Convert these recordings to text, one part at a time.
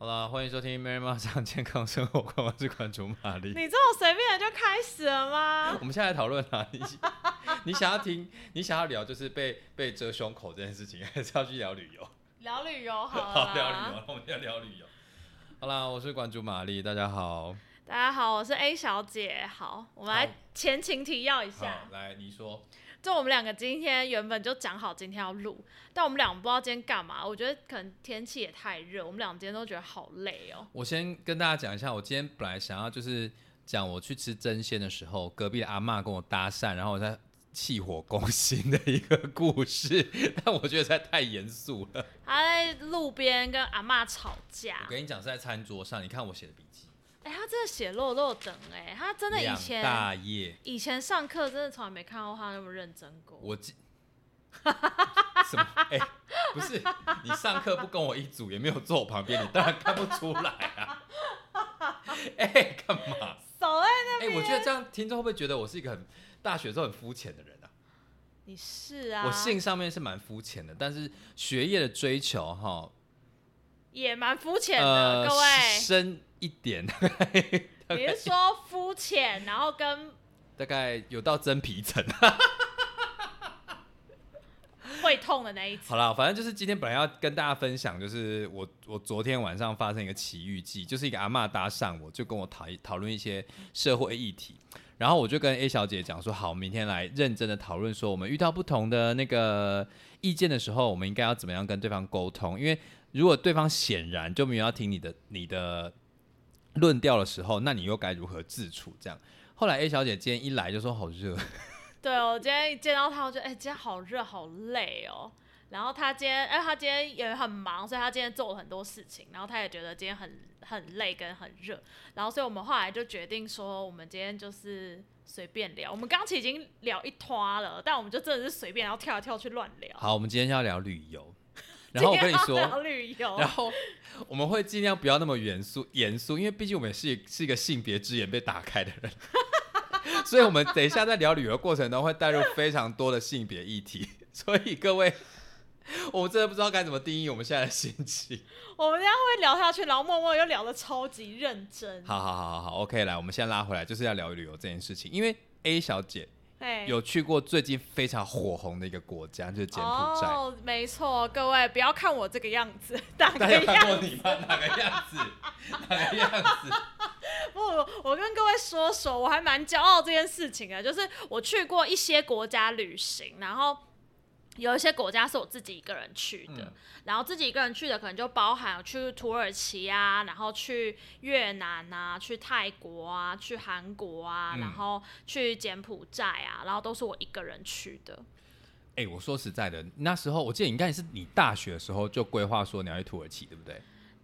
好了，欢迎收听《Mary 妈讲健康生活观》，我是馆主玛丽。你这么随便的就开始了吗？我们现在来讨论啊，你 你想要听，你想要聊就是被被遮胸口这件事情，还是要去聊旅游？聊旅游 好了。好，聊旅游，我们要聊旅游。好啦，我是馆主玛丽，大家好。大家好，我是 A 小姐。好，我们来前情提要一下。来，你说。就我们两个今天原本就讲好今天要录，但我们俩不知道今天干嘛。我觉得可能天气也太热，我们俩今天都觉得好累哦。我先跟大家讲一下，我今天本来想要就是讲我去吃真鲜的时候，隔壁的阿妈跟我搭讪，然后我在气火攻心的一个故事，但我觉得实在太严肃了。他在路边跟阿妈吵架。我跟你讲是在餐桌上，你看我写的笔记。哎，他真的写落落等哎，他真的以前大业以前上课真的从来没看过他那么认真过。我记什么？哎，不是你上课不跟我一组，也没有坐我旁边，你当然看不出来啊。哎，干嘛？少在那边。哎，我觉得这样听众会不会觉得我是一个很大学时候很肤浅的人啊？你是啊。我性上面是蛮肤浅的，但是学业的追求哈也蛮肤浅的，各位深。一点，你是说肤浅，然后跟大概有到真皮层，会痛的那一次。好了，反正就是今天本来要跟大家分享，就是我我昨天晚上发生一个奇遇记，就是一个阿妈搭讪我，就跟我讨讨论一些社会议题，然后我就跟 A 小姐讲说，好，明天来认真的讨论，说我们遇到不同的那个意见的时候，我们应该要怎么样跟对方沟通？因为如果对方显然就没有要听你的，你的。论调的时候，那你又该如何自处？这样，后来 A 小姐今天一来就说好热。对，我今天一见到她，我觉得哎，今天好热，好累哦。然后她今天，哎，她今天也很忙，所以她今天做了很多事情。然后她也觉得今天很很累跟很热。然后，所以我们后来就决定说，我们今天就是随便聊。我们刚才已经聊一拖了，但我们就真的是随便，然后跳来跳去乱聊。好，我们今天要聊旅游。然后我跟你说，然后我们会尽量不要那么严肃，严肃，因为毕竟我们是是一个性别之眼被打开的人，所以我们等一下在聊旅游过程中会带入非常多的性别议题，所以各位，我真的不知道该怎么定义我们现在的心情。我们这样会聊下去，然后默默又聊得超级认真。好好好好好，OK，来，我们先拉回来，就是要聊旅游这件事情，因为 A 小姐。有去过最近非常火红的一个国家，就是柬埔寨。哦，没错，各位不要看我这个样子，大家看过你吗？哪个样子？哪个样子？不，我跟各位说说，我还蛮骄傲这件事情的，就是我去过一些国家旅行，然后。有一些国家是我自己一个人去的，然后自己一个人去的可能就包含去土耳其啊，然后去越南啊，去泰国啊，去韩国啊，然后去柬埔寨啊，然后都是我一个人去的。哎，我说实在的，那时候我记得应该是你大学的时候就规划说你要去土耳其，对不对？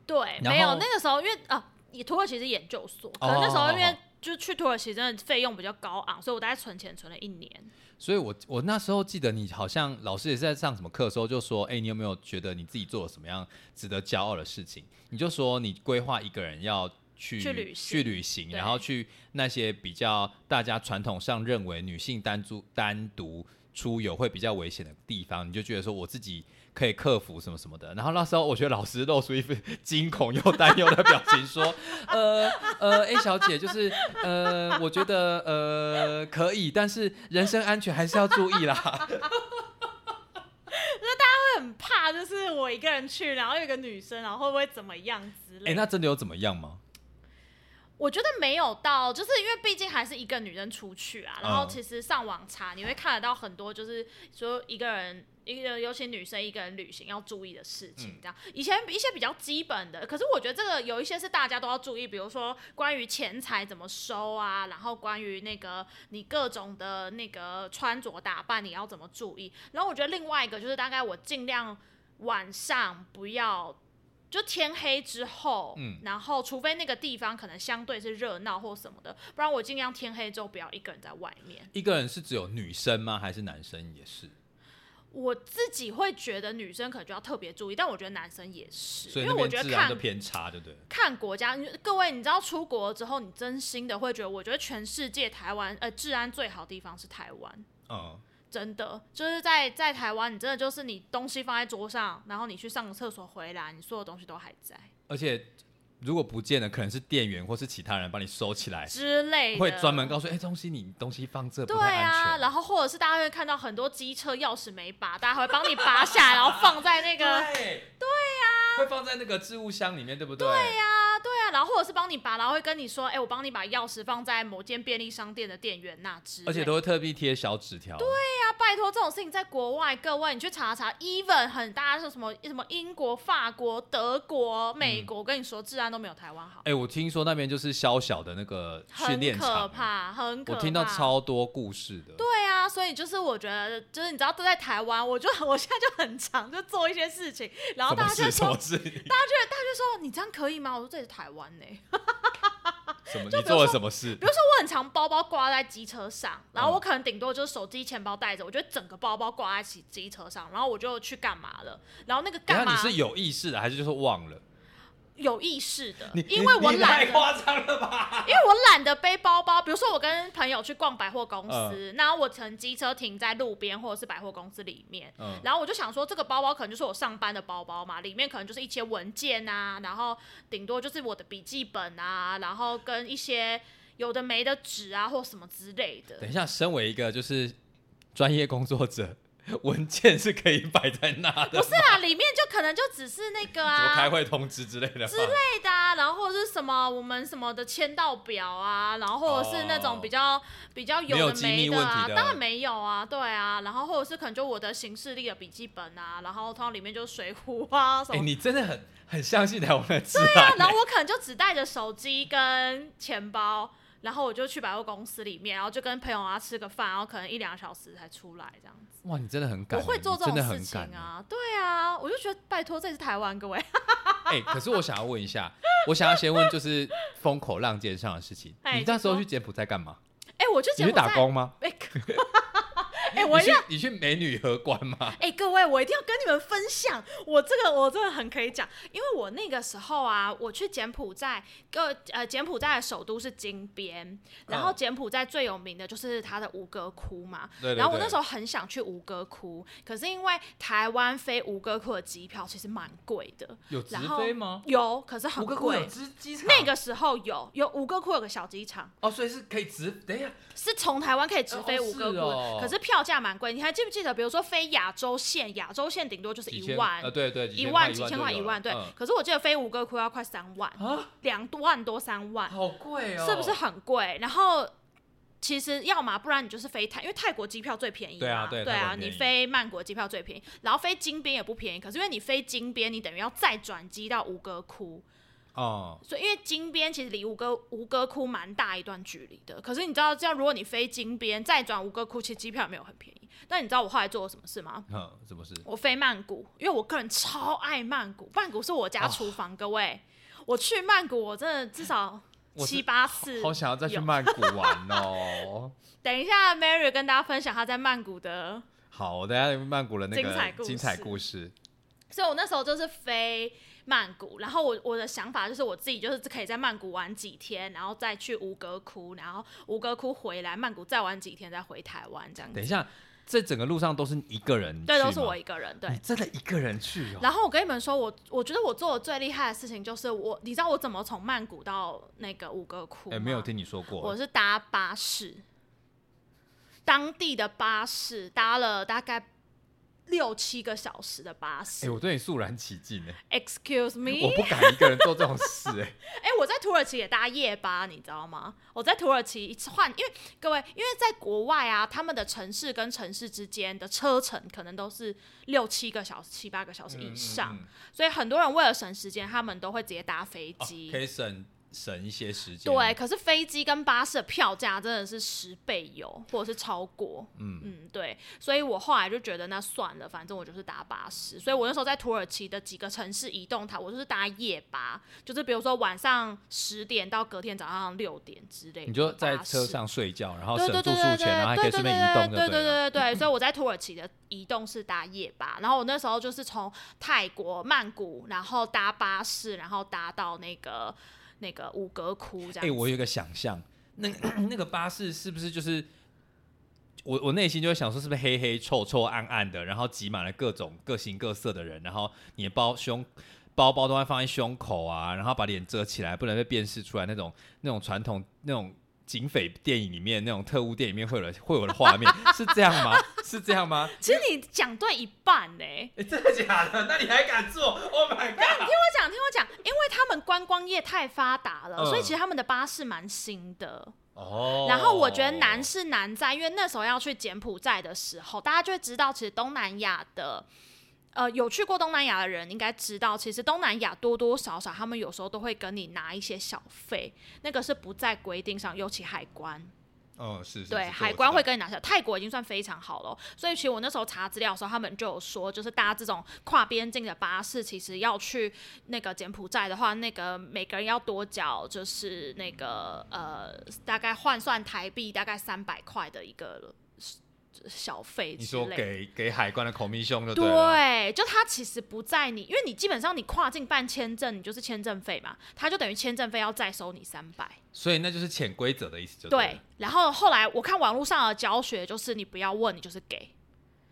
对，没有那个时候，因为啊，你土耳其是研究所，可能那时候因为就是去土耳其真的费用比较高昂，所以我大概存钱存了一年。所以，我我那时候记得你好像老师也是在上什么课的时候就说，哎，你有没有觉得你自己做了什么样值得骄傲的事情？你就说你规划一个人要去去旅行，然后去那些比较大家传统上认为女性单独单独出游会比较危险的地方，你就觉得说我自己。可以克服什么什么的，然后那时候我觉得老师露出一副 惊恐又担忧的表情，说：“ 呃呃，A 小姐，就是呃，我觉得呃可以，但是人身安全还是要注意啦。”那大家会很怕，就是我一个人去，然后有个女生，然后会不会怎么样之类？哎，那真的有怎么样吗？我觉得没有到，就是因为毕竟还是一个女生出去啊。然后其实上网查，你会看得到很多，就是说一个人。一个尤其女生一个人旅行要注意的事情，这样以前一些比较基本的，可是我觉得这个有一些是大家都要注意，比如说关于钱财怎么收啊，然后关于那个你各种的那个穿着打扮你要怎么注意，然后我觉得另外一个就是大概我尽量晚上不要就天黑之后，嗯，然后除非那个地方可能相对是热闹或什么的，不然我尽量天黑之后不要一个人在外面。一个人是只有女生吗？还是男生也是？我自己会觉得女生可能就要特别注意，但我觉得男生也是，因为我觉得看偏差，对不对？看国家，各位，你知道出国之后，你真心的会觉得，我觉得全世界台湾呃治安最好的地方是台湾，嗯，真的就是在在台湾，你真的就是你东西放在桌上，然后你去上个厕所回来，你所有东西都还在。而且如果不见了，可能是店员或是其他人帮你收起来之类的，会专门告诉哎，东西你东西放这对啊，然后或者是大家会看到很多机车钥匙没拔，大家会帮你拔下来，然后放在那个 对。对呀，会放在那个置物箱里面，对不对？对呀，对啊，然后或者是帮你拔，然后会跟你说，哎，我帮你把钥匙放在某间便利商店的店员那只，而且都会特地贴小纸条。对呀，拜托这种事情在国外，各位你去查查，even 很大是什么什么英国、法国、德国、美国，我跟你说治安都没有台湾好。哎，我听说那边就是小小的那个训练场，很可怕，很可怕。我听到超多故事的。对啊，所以就是我觉得，就是你知道都在台湾，我就 我现在就很常就做一些事情，然后大家就说，大家觉得大家就说你这样可以吗？我说这是台湾呢。什么？你做了什么事？比如说我很常包包挂在机车上，然后我可能顶多就是手机、钱包带着，我觉得整个包包挂在机机车上，然后我就去干嘛了？然后那个干嘛？你是有意识的还是就是忘了？有意识的，因为我懒。太夸张了吧？因为我懒得背包包。比如说，我跟朋友去逛百货公司，然后我乘机车停在路边或者是百货公司里面，然后我就想说，这个包包可能就是我上班的包包嘛，里面可能就是一些文件啊，然后顶多就是我的笔记本啊，然后跟一些有的没的纸啊或什么之类的。等一下，身为一个就是专业工作者。文件是可以摆在那的，不是啊，里面就可能就只是那个啊，什么开会通知之类的之类的啊，然后或者是什么我们什么的签到表啊，然后或者是那种比较比较有的没的啊，当然没有啊，对啊，然后或者是可能就我的行事历的笔记本啊，然后通常里面就是水壶啊什么。哎，你真的很很相信台湾的对啊，然后我可能就只带着手机跟钱包。然后我就去百货公司里面，然后就跟朋友啊吃个饭，然后可能一两个小时才出来这样子。哇，你真的很敢，我会做这种事情啊！对啊，我就觉得拜托，这是台湾各位。哎，可是我想要问一下，我想要先问就是风口浪尖上的事情。你那时候去柬埔寨干嘛？哎，我就你去打工吗？哎，我要你去美女荷官吗？哎，各位，我一定要跟你们分享，我这个我真的很可以讲，因为我那个时候啊，我去柬埔寨，个呃，柬埔寨的首都是金边，然后柬埔寨最有名的就是它的吴哥窟嘛。对然后我那时候很想去吴哥窟，可是因为台湾飞吴哥窟的机票其实蛮贵的。有直飞吗？有，可是很贵。直机场？那个时候有，有吴哥窟有个小机场。哦，所以是可以直，等一下，是从台湾可以直飞吴哥窟，可是票。价蛮贵，你还记不记得？比如说飞亚洲线，亚洲线顶多就是一万，呃，对对，一万几千块，一万，对。可是我记得飞吴哥窟要快三万，两万多三万，好贵哦，是不是很贵？然后其实要么不然你就是飞泰，因为泰国机票最便宜，对啊，对啊，你飞曼谷机票最便宜，然后飞金边也不便宜。可是因为你飞金边，你等于要再转机到吴哥窟。哦，所以因为金边其实离吴哥吴哥窟蛮大一段距离的，可是你知道这样，如果你飞金边再转吴哥窟，其实机票也没有很便宜。但你知道我后来做了什么事吗？嗯，什么事？我飞曼谷，因为我个人超爱曼谷，曼谷是我家厨房。各位，我去曼谷，我真的至少七八次，好想要再去曼谷玩 哦。等一下，Mary 跟大家分享他在曼谷的，好，我等下曼谷的那个精彩故事。所以我那时候就是飞。曼谷，然后我我的想法就是我自己就是可以在曼谷玩几天，然后再去吴哥窟，然后吴哥窟回来，曼谷再玩几天，再回台湾这样。等一下，这整个路上都是一个人？对，都是我一个人。对，你真的一个人去？然后我跟你们说，我我觉得我做的最厉害的事情就是我，你知道我怎么从曼谷到那个吴哥窟？哎，没有听你说过。我是搭巴士，当地的巴士搭了大概。六七个小时的巴士，哎，我对你肃然起敬哎。Excuse me，我不敢一个人做这种事哎。哎，我在土耳其也搭夜巴，你知道吗？我在土耳其一次换，因为各位，因为在国外啊，他们的城市跟城市之间的车程可能都是六七个小时、七八个小时以上，所以很多人为了省时间，他们都会直接搭飞机，可以省。省一些时间。对，可是飞机跟巴士的票价真的是十倍有，或者是超过。嗯嗯，对，所以我后来就觉得那算了，反正我就是搭巴士。所以我那时候在土耳其的几个城市移动，它我就是搭夜巴，就是比如说晚上十点到隔天早上六点之类。你就在车上睡觉，然后省住宿钱，然后还可以顺便移动。对对对对对，所以我在土耳其的移动是搭夜巴，然后我那时候就是从泰国曼谷，然后搭巴士，然后搭到那个。那个五格窟这样，哎，我有一个想象，那 那个巴士是不是就是我我内心就会想说，是不是黑黑臭臭暗暗的，然后挤满了各种各形各色的人，然后你的包胸包包都会放在胸口啊，然后把脸遮起来，不能被辨识出来那种那种传统那种。警匪电影里面那种特务电影里面会有会有的画面是这样吗？是这样吗？其实你讲对一半呢。真的假的？那你还敢做？Oh my god！你听我讲，听我讲，因为他们观光业太发达了，所以其实他们的巴士蛮新的。哦。然后我觉得难是难在，因为那时候要去柬埔寨的时候，大家就会知道，其实东南亚的。呃，有去过东南亚的人应该知道，其实东南亚多多少少他们有时候都会跟你拿一些小费，那个是不在规定上，尤其海关。哦，是。是对，海关会跟你拿下。泰国已经算非常好了，所以其实我那时候查资料的时候，他们就有说，就是搭这种跨边境的巴士，其实要去那个柬埔寨的话，那个每个人要多缴，就是那个呃，大概换算台币大概三百块的一个。小费，你说给给海关的口密兄就对对，就他其实不在你，因为你基本上你跨境办签证，你就是签证费嘛，他就等于签证费要再收你三百，所以那就是潜规则的意思，就对。然后后来我看网络上的教学，就是你不要问，你就是给。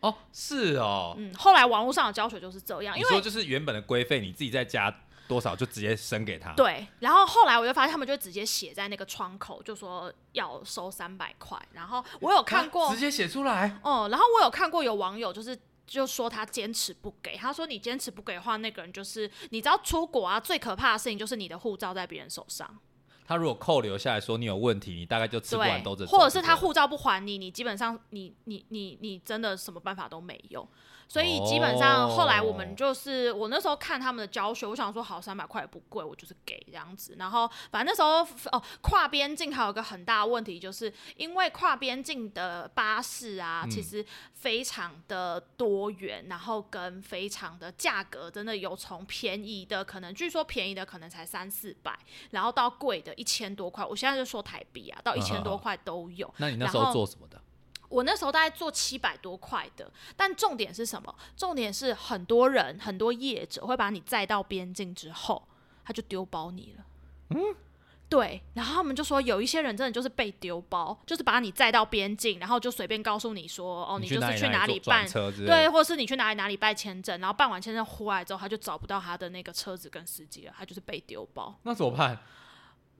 哦，是哦，嗯，后来网络上的教学就是这样，因为说就是原本的规费你自己在加。多少就直接升给他。对，然后后来我就发现他们就直接写在那个窗口，就说要收三百块。然后我有看过，直接写出来。哦，然后我有看过有网友就是就说他坚持不给，他说你坚持不给的话，那个人就是你知道出国啊，最可怕的事情就是你的护照在别人手上。他如果扣留下来说你有问题，你大概就吃不完兜着走或者是他护照不还你，你基本上你你你你真的什么办法都没有。所以基本上后来我们就是我那时候看他们的教学，我想说好三百块也不贵，我就是给这样子。然后反正那时候哦跨边境还有个很大的问题，就是因为跨边境的巴士啊，其实非常的多元，然后跟非常的价格真的有从便宜的可能据说便宜的可能才三四百，然后到贵的一千多块。我现在就说台币啊，到一千多块都有。那你那时候做什么的？我那时候大概做七百多块的，但重点是什么？重点是很多人很多业者会把你载到边境之后，他就丢包你了。嗯，对。然后他们就说有一些人真的就是被丢包，就是把你载到边境，然后就随便告诉你说，哦，你就是去哪里办对，或者是你去哪里哪里办签证，然后办完签证回来之后，他就找不到他的那个车子跟司机了，他就是被丢包。那怎么办？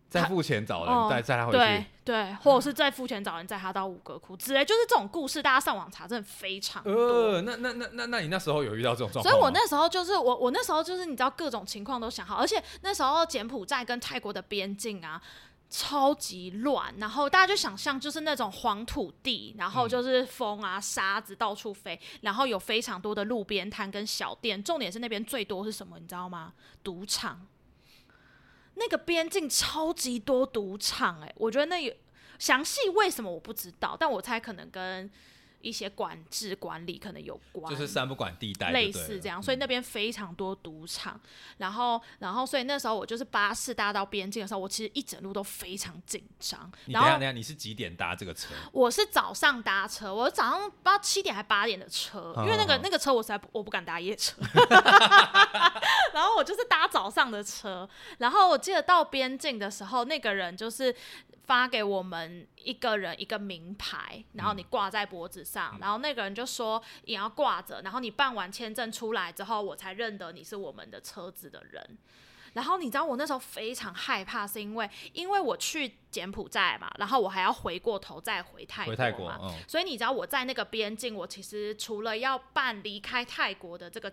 再付钱找人再载他回去，对对，或者是再付钱找人载他到五哥窟之类，就是这种故事，大家上网查真的非常多。呃，那那那那那你那时候有遇到这种状况？所以我那时候就是我我那时候就是你知道各种情况都想好，而且那时候柬埔寨跟泰国的边境啊超级乱，然后大家就想象就是那种黄土地，然后就是风啊沙子到处飞，然后有非常多的路边摊跟小店，重点是那边最多是什么你知道吗？赌场。那个边境超级多赌场，哎，我觉得那有详细为什么我不知道，但我猜可能跟。一些管制管理可能有关，就是三不管地带，类似这样，所以那边非常多赌场。然后，然后，所以那时候我就是巴士搭到边境的时候，我其实一整路都非常紧张。然后，等下，你是几点搭这个车？我是早上搭车，我早上不知道七点还八点的车，因为那个那个车我实在我不敢搭夜车。然后我就是搭早上的车，然后我记得到边境的时候，那个人就是。发给我们一个人一个名牌，然后你挂在脖子上，然后那个人就说你要挂着，然后你办完签证出来之后，我才认得你是我们的车子的人。然后你知道我那时候非常害怕，是因为因为我去柬埔寨嘛，然后我还要回过头再回泰国嘛，所以你知道我在那个边境，我其实除了要办离开泰国的这个。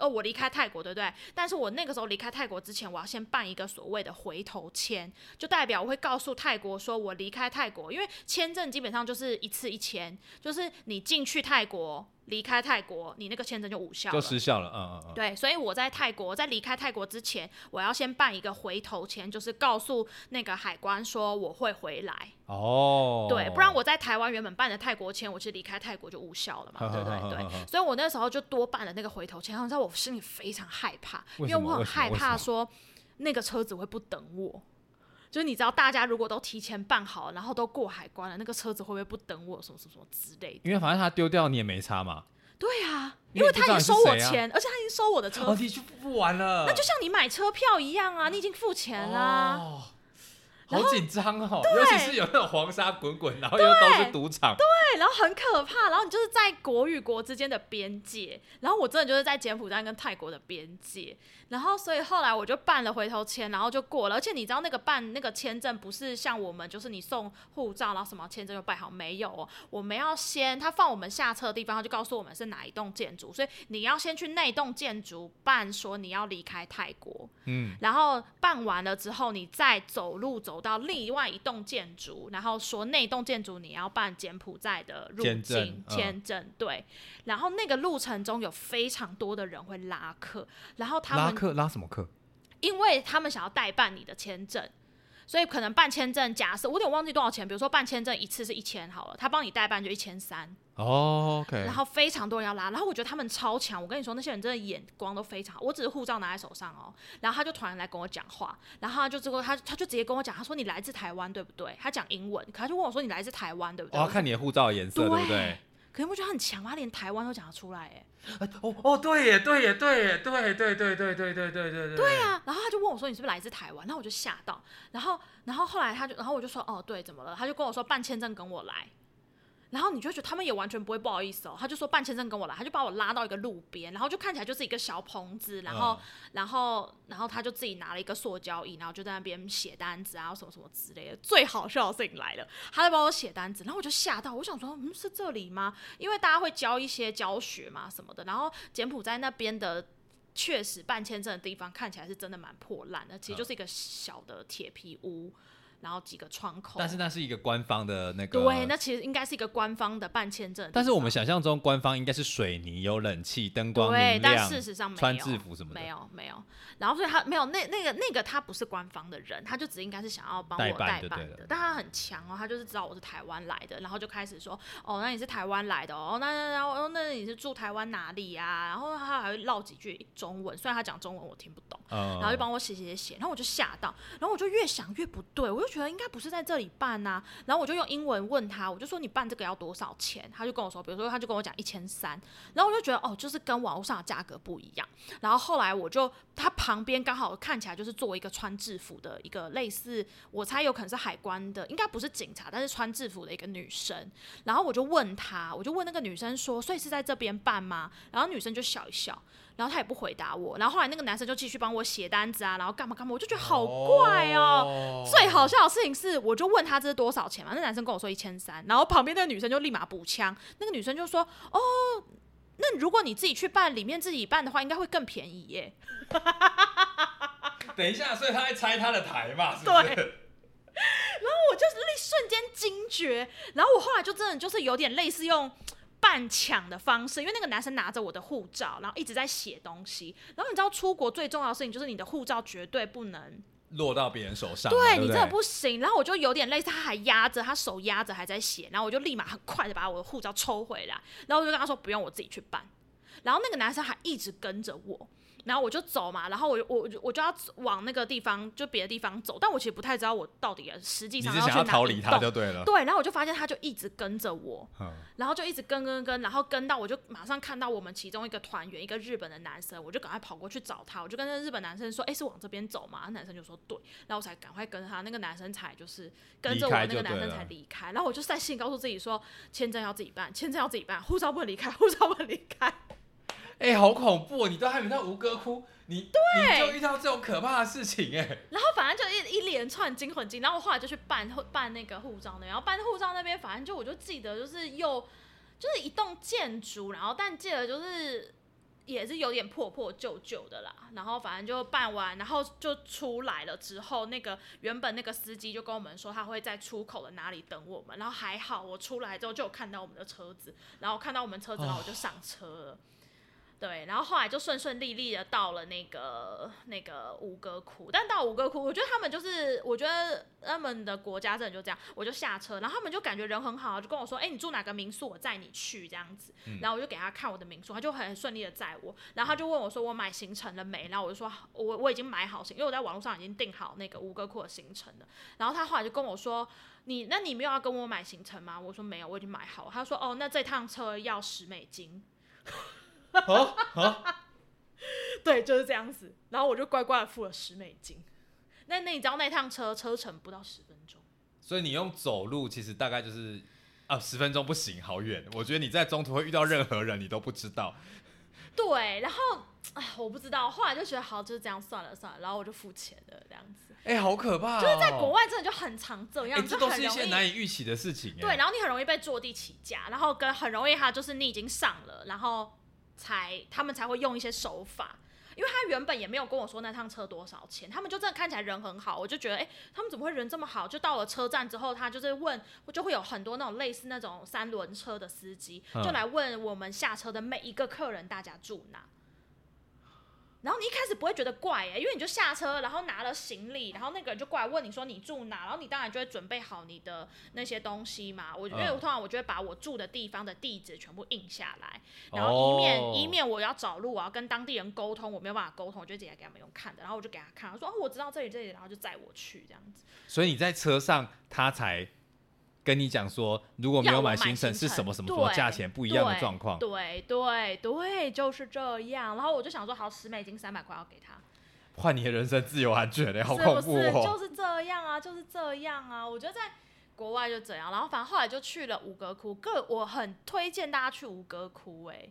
哦，我离开泰国，对不对？但是我那个时候离开泰国之前，我要先办一个所谓的回头签，就代表我会告诉泰国说，我离开泰国，因为签证基本上就是一次一签，就是你进去泰国。离开泰国，你那个签证就无效，就失效了。嗯嗯嗯。对，所以我在泰国，在离开泰国之前，我要先办一个回头签，就是告诉那个海关说我会回来。哦。对，不然我在台湾原本办的泰国签，我其实离开泰国就无效了嘛，对对 对。所以我那时候就多办了那个回头签，然后在我心里非常害怕，因为我很害怕说那个车子会不等我。就是你知道，大家如果都提前办好，然后都过海关了，那个车子会不会不等我？什么什么什么之类的？因为反正他丢掉你也没差嘛。对啊，因为他已经收我钱，而且他已经收我的车。你就付完了。那就像你买车票一样啊，你已经付钱啦。好紧张哦，尤其是有那种黄沙滚滚，然后又都是赌场，对，然后很可怕，然后你就是在国与国之间的边界，然后我真的就是在柬埔寨跟泰国的边界，然后所以后来我就办了回头签，然后就过了，而且你知道那个办那个签证不是像我们就是你送护照，然后什么签证就办好，没有哦，我们要先他放我们下车的地方，他就告诉我们是哪一栋建筑，所以你要先去那栋建筑办说你要离开泰国，嗯，然后办完了之后，你再走路走到另外一栋建筑，然后说那栋建筑你要办柬埔寨的入境签证，对，然后那个路程中有非常多的人会拉客，然后他们拉客拉什么客？因为他们想要代办你的签证。所以可能办签证，假设我有点忘记多少钱，比如说办签证一次是一千好了，他帮你代办就一千三。哦，OK。然后非常多人要拉，然后我觉得他们超强。我跟你说，那些人真的眼光都非常好。我只是护照拿在手上哦，然后他就突然来跟我讲话，然后他就之后他他就直接跟我讲，他说你来自台湾对不对？他讲英文，可他就问我说你来自台湾对不对？我要看你的护照颜色对不对？可是我觉得他很强，他连台湾都讲得出来哎。哦哦，对耶，对耶，对耶，对对对对对对对对对。啊，然后他就问我说：“你是不是来自台湾？”然后我就吓到，然后然后后来他就，然后我就说：“哦，对，怎么了？”他就跟我说：“办签证跟我来。”然后你就觉得他们也完全不会不好意思哦，他就说办签证跟我来，他就把我拉到一个路边，然后就看起来就是一个小棚子，然后然后然后他就自己拿了一个塑胶椅，然后就在那边写单子啊什么什么之类的。最好笑的事情来了，他在帮我写单子，然后我就吓到，我想说，嗯，是这里吗？因为大家会教一些教学嘛什么的，然后柬埔寨那边的确实办签证的地方看起来是真的蛮破烂的，其实就是一个小的铁皮屋。然后几个窗口，但是那是一个官方的那个，对，那其实应该是一个官方的办签证。但是我们想象中官方应该是水泥、有冷气、灯光明亮，但事实上没有。穿制服什么的，没有没有。然后所以他没有那那个那个他不是官方的人，他就只应该是想要帮我代办的。但他很强哦，他就是知道我是台湾来的，然后就开始说哦，那你是台湾来的哦，那那然后那你是住台湾哪里呀？然后他还会唠几句中文，虽然他讲中文我听不懂，然后就帮我写写写，然后我就吓到，然后我就越想越不对，我就觉得应该不是在这里办呐，然后我就用英文问他，我就说你办这个要多少钱？他就跟我说，比如说他就跟我讲一千三，然后我就觉得哦，就是跟网络上的价格不一样，然后后来我就他旁边刚好看起来就是作为一个穿制服的一个类似，我猜有可能是海关的，应该不是警察，但是穿制服的一个女生。然后我就问他，我就问那个女生说，所以是在这边办吗？然后女生就笑一笑，然后他也不回答我。然后后来那个男生就继续帮我写单子啊，然后干嘛干嘛，我就觉得好怪哦。最好笑的事情是，我就问他这是多少钱嘛，那男生跟我说一千三，然后旁边那个女生就立马补枪，那个女生就说，哦。那如果你自己去办，里面自己办的话，应该会更便宜耶。等一下，所以他在拆他的台嘛？对。然后我就是一瞬间惊觉，然后我后来就真的就是有点类似用半抢的方式，因为那个男生拿着我的护照，然后一直在写东西。然后你知道出国最重要的事情就是你的护照绝对不能。落到别人手上，对你真的不行。然后我就有点类似，他还压着，他手压着还在写，然后我就立马很快的把我的护照抽回来，然后我就跟他说不用，我自己去办。然后那个男生还一直跟着我。然后我就走嘛，然后我我我就要往那个地方，就别的地方走。但我其实不太知道我到底实际上要去哪逃离他就对了。对，然后我就发现他就一直跟着我，然后就一直跟跟跟，然后跟到我就马上看到我们其中一个团员，一个日本的男生，我就赶快跑过去找他，我就跟那日本男生说：“哎，是往这边走吗？”男生就说：“对。”然后我才赶快跟他，那个男生才就是跟着我那个男生才离开。然后我就在心里告诉自己说：“签证要自己办，签证要自己办，护照不能离开，护照不能离开。”哎，好恐怖！你都还没到吴哥窟，你你就遇到这种可怕的事情哎。然后反正就一一连串惊魂惊，然后我后来就去办办那个护照那然后办护照那边，反正就我就记得就是又就是一栋建筑，然后但记得就是也是有点破破旧旧的啦。然后反正就办完，然后就出来了之后，那个原本那个司机就跟我们说他会在出口的哪里等我们。然后还好我出来之后就有看到我们的车子，然后看到我们车子，然后我就上车了。对，然后后来就顺顺利利的到了那个那个吴哥窟，但到吴哥窟，我觉得他们就是，我觉得他们的国家真的就这样，我就下车，然后他们就感觉人很好，就跟我说，哎，你住哪个民宿，我载你去这样子，然后我就给他看我的民宿，他就很顺利的载我，然后他就问我说，我买行程了没？然后我就说，我我已经买好行，因为我在网络上已经订好那个吴哥窟的行程了，然后他后来就跟我说，你那你没有要跟我买行程吗？我说没有，我已经买好了。他说，哦，那这趟车要十美金。对，就是这样子。然后我就乖乖的付了十美金。那那你知道那趟车车程不到十分钟，所以你用走路其实大概就是啊十分钟不行，好远。我觉得你在中途会遇到任何人，你都不知道。对，然后啊，我不知道，后来就觉得好，就是这样算了算了，然后我就付钱了，这样子。哎，好可怕！就是在国外真的就很常这样，这都是一些难以预期的事情。对，然后你很容易被坐地起价，然后跟很容易哈就是你已经上了，然后才他们才会用一些手法。因为他原本也没有跟我说那趟车多少钱，他们就真的看起来人很好，我就觉得，哎，他们怎么会人这么好？就到了车站之后，他就是问，就会有很多那种类似那种三轮车的司机，就来问我们下车的每一个客人，大家住哪。然后你一开始不会觉得怪哎，因为你就下车，然后拿了行李，然后那个人就过来问你说你住哪，然后你当然就会准备好你的那些东西嘛。我因为我通常我就会把我住的地方的地址全部印下来，然后一面一面我要找路我要，跟当地人沟通，我没有办法沟通，我就直接给他们用看的，然后我就给他看，他说哦我知道这里这里，然后就载我去这样子。所以你在车上他才。跟你讲说，如果没有买行程是什么什么什么价钱不一样的状况，对对对，就是这样。然后我就想说，好，十美金三百块要给他，换你的人生自由安全嘞，好恐怖哦！就是这样啊，就是这样啊。我觉得在国外就这样，然后反正后来就去了吴哥窟，各我很推荐大家去吴哥窟，哎。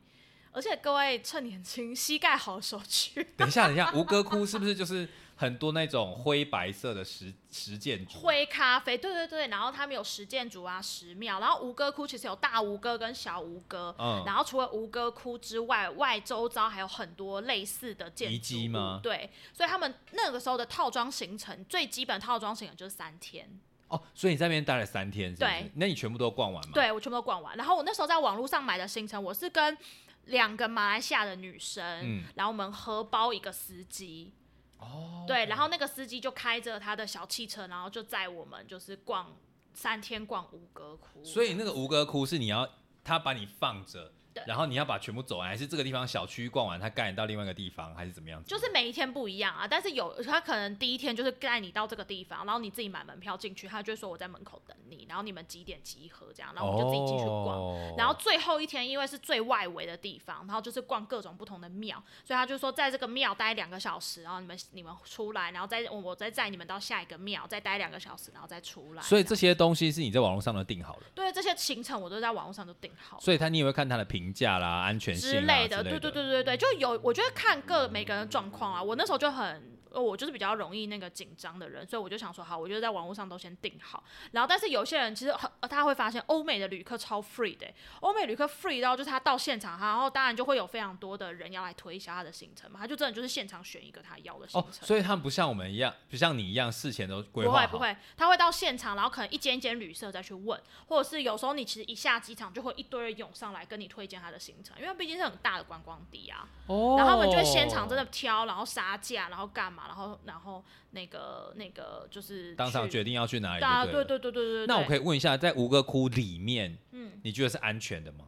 而且各位趁年轻、膝盖好的时候去。等一下，等一下，吴哥窟是不是就是很多那种灰白色的石石建筑？灰咖啡，对对对。然后他们有石建筑啊、石庙。然后吴哥窟其实有大吴哥跟小吴哥。嗯。然后除了吴哥窟之外，外周遭还有很多类似的建筑吗？对。所以他们那个时候的套装行程，最基本套装行程就是三天。哦，所以你在那边待了三天，对？那你全部都逛完吗？对，我全部都逛完。然后我那时候在网络上买的行程，我是跟。两个马来西亚的女生，嗯然后我们合包一个司机，哦，对，然后那个司机就开着他的小汽车，然后就载我们就是逛三天逛吴哥窟。所以那个吴哥窟是你要他把你放着。然后你要把全部走完，还是这个地方小区逛完，他带你到另外一个地方，还是怎么样？就是每一天不一样啊，但是有他可能第一天就是带你到这个地方，然后你自己买门票进去，他就说我在门口等你，然后你们几点集合这样，然后我们就自己进去逛。然后最后一天因为是最外围的地方，然后就是逛各种不同的庙，所以他就说在这个庙待两个小时，然后你们你们出来，然后再我再载你们到下一个庙，再待两个小时，然后再出来。所以这些东西是你在网络上都定好了？对，这些行程我都在网络上都定好。所以他你也会看他的评价啦，安全。之类的，对对对对对，就有我觉得看各每个人的状况啊，我那时候就很。我就是比较容易那个紧张的人，所以我就想说，好，我就在网络上都先订好。然后，但是有些人其实很，他会发现欧美的旅客超 free 的，欧美旅客 free 到就是他到现场，然后当然就会有非常多的人要来推销他的行程嘛，他就真的就是现场选一个他要的行程。哦，所以他们不像我们一样，不像你一样事前都规划不会不会，他会到现场，然后可能一间一间旅社再去问，或者是有时候你其实一下机场就会一堆人涌上来跟你推荐他的行程，因为毕竟是很大的观光地啊。哦。然后他们就会现场真的挑，然后杀价，然后干嘛，然后然后。那个那个就是当场决定要去哪里，对对对对对对。那我可以问一下，在吴哥窟里面，嗯，你觉得是安全的吗？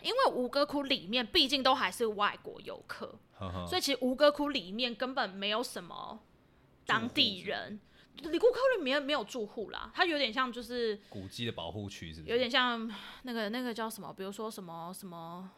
因为吴哥窟里面毕竟都还是外国游客，所以其实吴哥窟里面根本没有什么当地人。李库窟里面没有住户啦，它有点像就是古迹的保护区，是不是？有点像那个那个叫什么？比如说什么什么。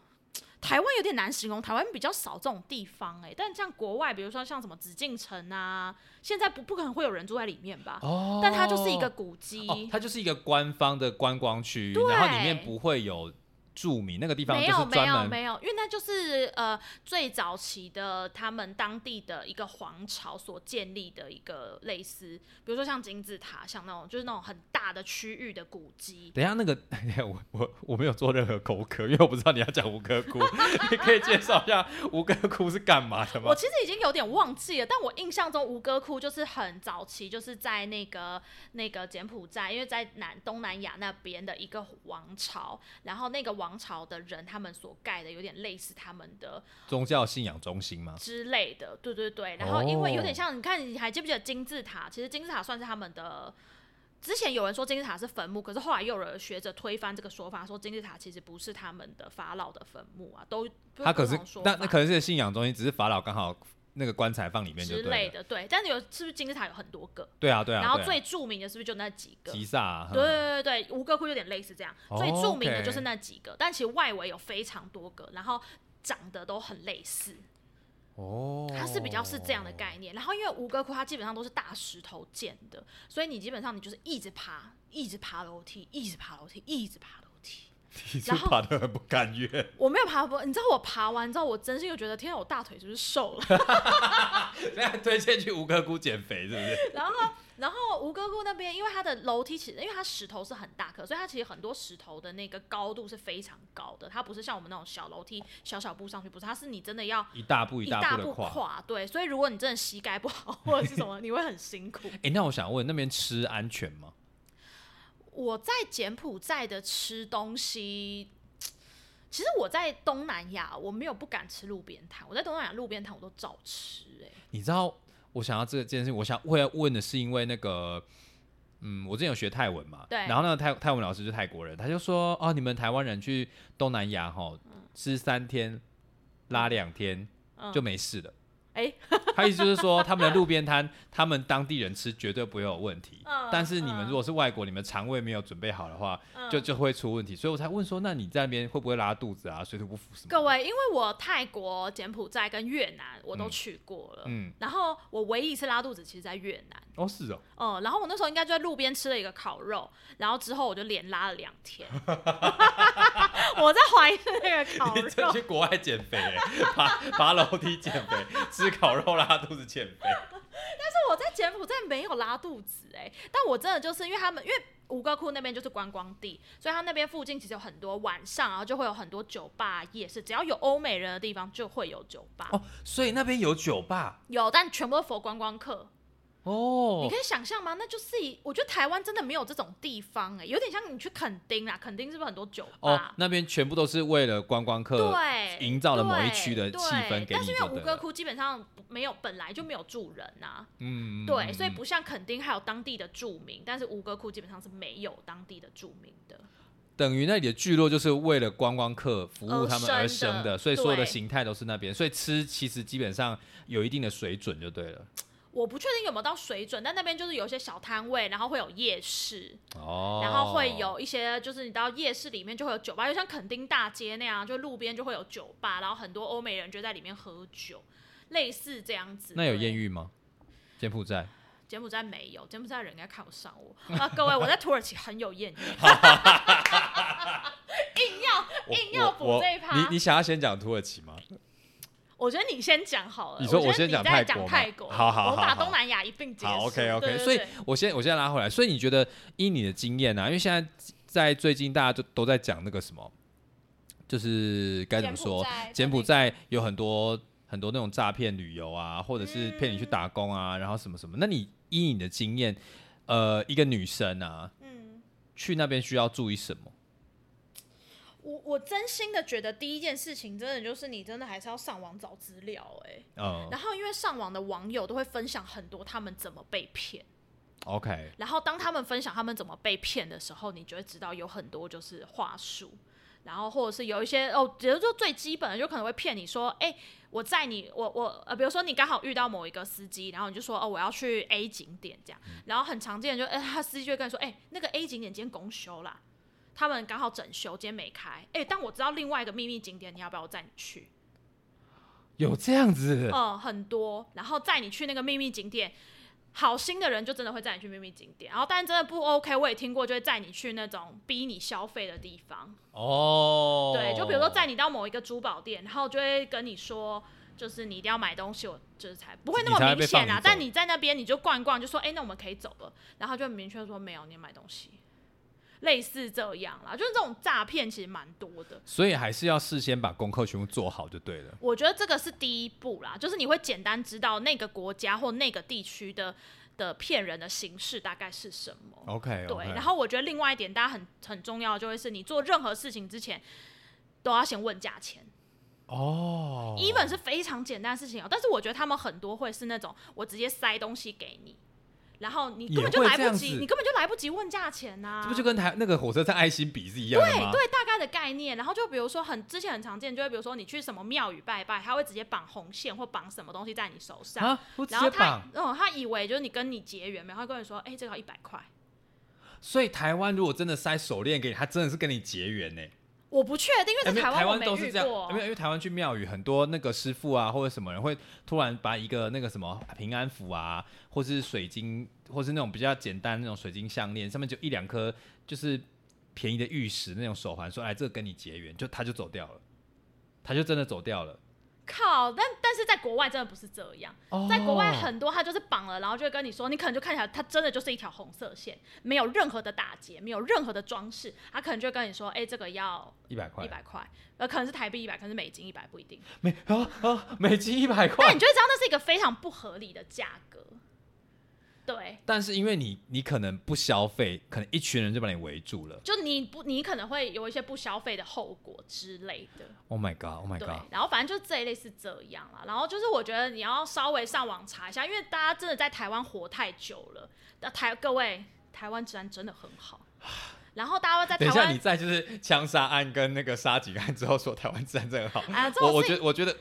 台湾有点难形容，台湾比较少这种地方哎，但像国外，比如说像什么紫禁城啊，现在不不可能会有人住在里面吧？哦，但它就是一个古迹，它就是一个官方的观光区，然后里面不会有。著名那个地方没有没有没有，因为那就是呃最早期的他们当地的一个皇朝所建立的一个类似，比如说像金字塔，像那种就是那种很大的区域的古迹。等一下那个，我我我没有做任何口渴，因为我不知道你要讲吴哥窟，你可以介绍一下吴哥窟是干嘛的吗？我其实已经有点忘记了，但我印象中吴哥窟就是很早期，就是在那个那个柬埔寨，因为在南东南亚那边的一个王朝，然后那个王。王朝的人，他们所盖的有点类似他们的宗教信仰中心吗？之类的，对对对。然后因为有点像，你看，你还记不记得金字塔？其实金字塔算是他们的。之前有人说金字塔是坟墓，可是后来又有人学者推翻这个说法，说金字塔其实不是他们的法老的坟墓啊，都他可是那那可能是信仰中心，只是法老刚好。那个棺材放里面之类的，对，但是有是不是金字塔有很多个？对啊，对啊。然后最著名的是不是就那几个？吉萨。对对对对，吴哥窟有点类似这样，最著名的就是那几个，但其实外围有非常多个，然后长得都很类似。哦，它是比较是这样的概念。然后因为吴哥窟它基本上都是大石头建的，所以你基本上你就是一直爬，一直爬楼梯，一直爬楼梯，一直爬楼梯。你是爬的很不甘愿。我没有爬不，你知道我爬完之后，我真心就觉得，天啊，我大腿是不是瘦了？那推荐去吴哥窟减肥，是不是？然后，然后吴哥窟那边，因为它的楼梯其实，因为它石头是很大颗，所以它其实很多石头的那个高度是非常高的。它不是像我们那种小楼梯、小小步上去，不是，它是你真的要一大步一大步跨。对，所以如果你真的膝盖不好或者是什么，你会很辛苦。哎，那我想问，那边吃安全吗？我在柬埔寨的吃东西。其实我在东南亚，我没有不敢吃路边摊。我在东南亚路边摊我都照吃。哎，你知道我想要这件事情，我想会问的是，因为那个，嗯，我之前有学泰文嘛，对。然后那个泰泰文老师是泰国人，他就说，哦，你们台湾人去东南亚哈，吃三天拉两天就没事了。哎，他意思就是说，他们的路边摊，他们当地人吃绝对不会有问题。但是你们如果是外国，你们肠胃没有准备好的话，就就会出问题。所以我才问说，那你在那边会不会拉肚子啊，水土不服什么？各位，因为我泰国、柬埔寨跟越南我都去过了，嗯，然后我唯一一次拉肚子，其实在越南。哦，是哦。嗯，然后我那时候应该就在路边吃了一个烤肉，然后之后我就连拉了两天。我在怀疑那个烤肉。去国外减肥，爬爬楼梯减肥，吃烤肉拉肚子减肥。但是我在柬埔寨没有拉肚子哎，但我真的就是因为他们，因为吴哥窟那边就是观光地，所以他那边附近其实有很多晚上，然后就会有很多酒吧、夜市，只要有欧美人的地方就会有酒吧。哦，所以那边有酒吧？有，但全部都佛观光客。哦，你可以想象吗？那就是以我觉得台湾真的没有这种地方哎，有点像你去垦丁啊，垦丁是不是很多酒吧？哦，那边全部都是为了观光客对营造了某一区的气氛给你。但是因为吴哥窟基本上没有，本来就没有住人呐，嗯，对，所以不像垦丁还有当地的住民，但是吴哥窟基本上是没有当地的住民的。等于那里的聚落就是为了观光客服务他们而生的，所以所有的形态都是那边，所以吃其实基本上有一定的水准就对了。我不确定有没有到水准，但那边就是有一些小摊位，然后会有夜市，哦，然后会有一些就是你到夜市里面就会有酒吧，就像垦丁大街那样，就路边就会有酒吧，然后很多欧美人就在里面喝酒，类似这样子。那有艳遇吗？柬埔寨？柬埔寨没有，柬埔寨人应该看不上我啊！各位，我在土耳其很有艳遇，硬要硬要补这一趴。你你想要先讲土耳其吗？我觉得你先讲好了。你说我先讲泰国好好好，我把东南亚一并结束。好，OK OK。所以我先我先拉回来。所以你觉得依你的经验呢？因为现在在最近大家都都在讲那个什么，就是该怎么说？柬埔寨有很多很多那种诈骗旅游啊，或者是骗你去打工啊，然后什么什么。那你依你的经验，呃，一个女生啊，嗯，去那边需要注意什么？我我真心的觉得第一件事情，真的就是你真的还是要上网找资料，哎，嗯，然后因为上网的网友都会分享很多他们怎么被骗，OK，然后当他们分享他们怎么被骗的时候，你就会知道有很多就是话术，然后或者是有一些哦，比如说最基本的，就可能会骗你说，哎，我在你我我呃，比如说你刚好遇到某一个司机，然后你就说哦，我要去 A 景点这样，然后很常见就哎，他司机就会跟你说，哎，那个 A 景点今天公休啦。他们刚好整修，今天没开。哎，但我知道另外一个秘密景点，你要不要我载你去？有这样子？嗯，很多。然后载你去那个秘密景点，好心的人就真的会载你去秘密景点。然后，但真的不 OK，我也听过，就会载你去那种逼你消费的地方。哦。对，就比如说载你到某一个珠宝店，然后就会跟你说，就是你一定要买东西，我就是才不会那么明显啊。但你在那边你就逛一逛，就说，哎，那我们可以走了。然后就很明确说，没有，你买东西。类似这样啦，就是这种诈骗其实蛮多的，所以还是要事先把功课全部做好就对了。我觉得这个是第一步啦，就是你会简单知道那个国家或那个地区的的骗人的形式大概是什么。OK，对。然后我觉得另外一点大家很很重要，就会是你做任何事情之前都要先问价钱。哦，even 是非常简单的事情哦，但是我觉得他们很多会是那种我直接塞东西给你。然后你根本就来不及，你根本就来不及问价钱呐！这不就跟台那个火车站爱心笔是一样的吗？对对，大概的概念。然后就比如说很之前很常见，就会比如说你去什么庙宇拜拜，他会直接绑红线或绑什么东西在你手上，然后他哦，他以为就是你跟你结缘，然后跟你说，哎，这个要一百块。所以台湾如果真的塞手链给你，他真的是跟你结缘呢。我不确定，因为在台湾都是这样，因为因为台湾去庙宇很多那个师傅啊，或者什么人会突然把一个那个什么平安符啊，或是水晶，或是那种比较简单那种水晶项链，上面就一两颗就是便宜的玉石那种手环，说哎这个跟你结缘，就他就走掉了，他就真的走掉了。靠！但但是在国外真的不是这样，在国外很多他就是绑了，然后就会跟你说，你可能就看起来他真的就是一条红色线，没有任何的打结，没有任何的装饰，他可能就会跟你说，哎，这个要一百块，一百块，呃，可能是台币一百，可能是美金一百，不一定。美啊啊，美金一百块，但你就会知道那是一个非常不合理的价格。对，但是因为你你可能不消费，可能一群人就把你围住了。就你不，你可能会有一些不消费的后果之类的。Oh my god! Oh my god! 然后反正就这一类是这样了。然后就是我觉得你要稍微上网查一下，因为大家真的在台湾活太久了。那台各位，台湾治安真的很好。然后大家在等一下，你在就是枪杀案跟那个杀警案之后说台湾治安真的好。啊，我我觉得我觉得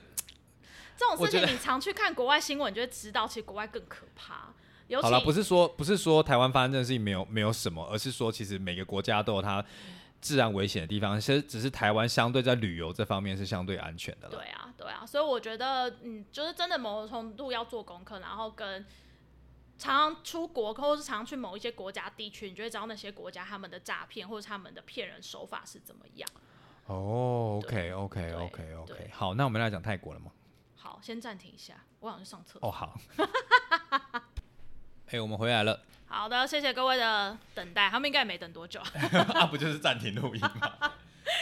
这种事情你常去看国外新闻，就会知道其实国外更可怕。好了，不是说不是说台湾发生这件事情没有没有什么，而是说其实每个国家都有它自然危险的地方。其实只是台湾相对在旅游这方面是相对安全的了。对啊，对啊，所以我觉得嗯，就是真的某种程度要做功课，然后跟常常出国或者是常常去某一些国家地区，你就会知道那些国家他们的诈骗或者他们的骗人手法是怎么样。哦，OK OK OK OK，好，那我们来讲泰国了吗？好，先暂停一下，我想去上厕所。哦，好。哎，我们回来了。好的，谢谢各位的等待。他们应该也没等多久。啊，不就是暂停录音吗？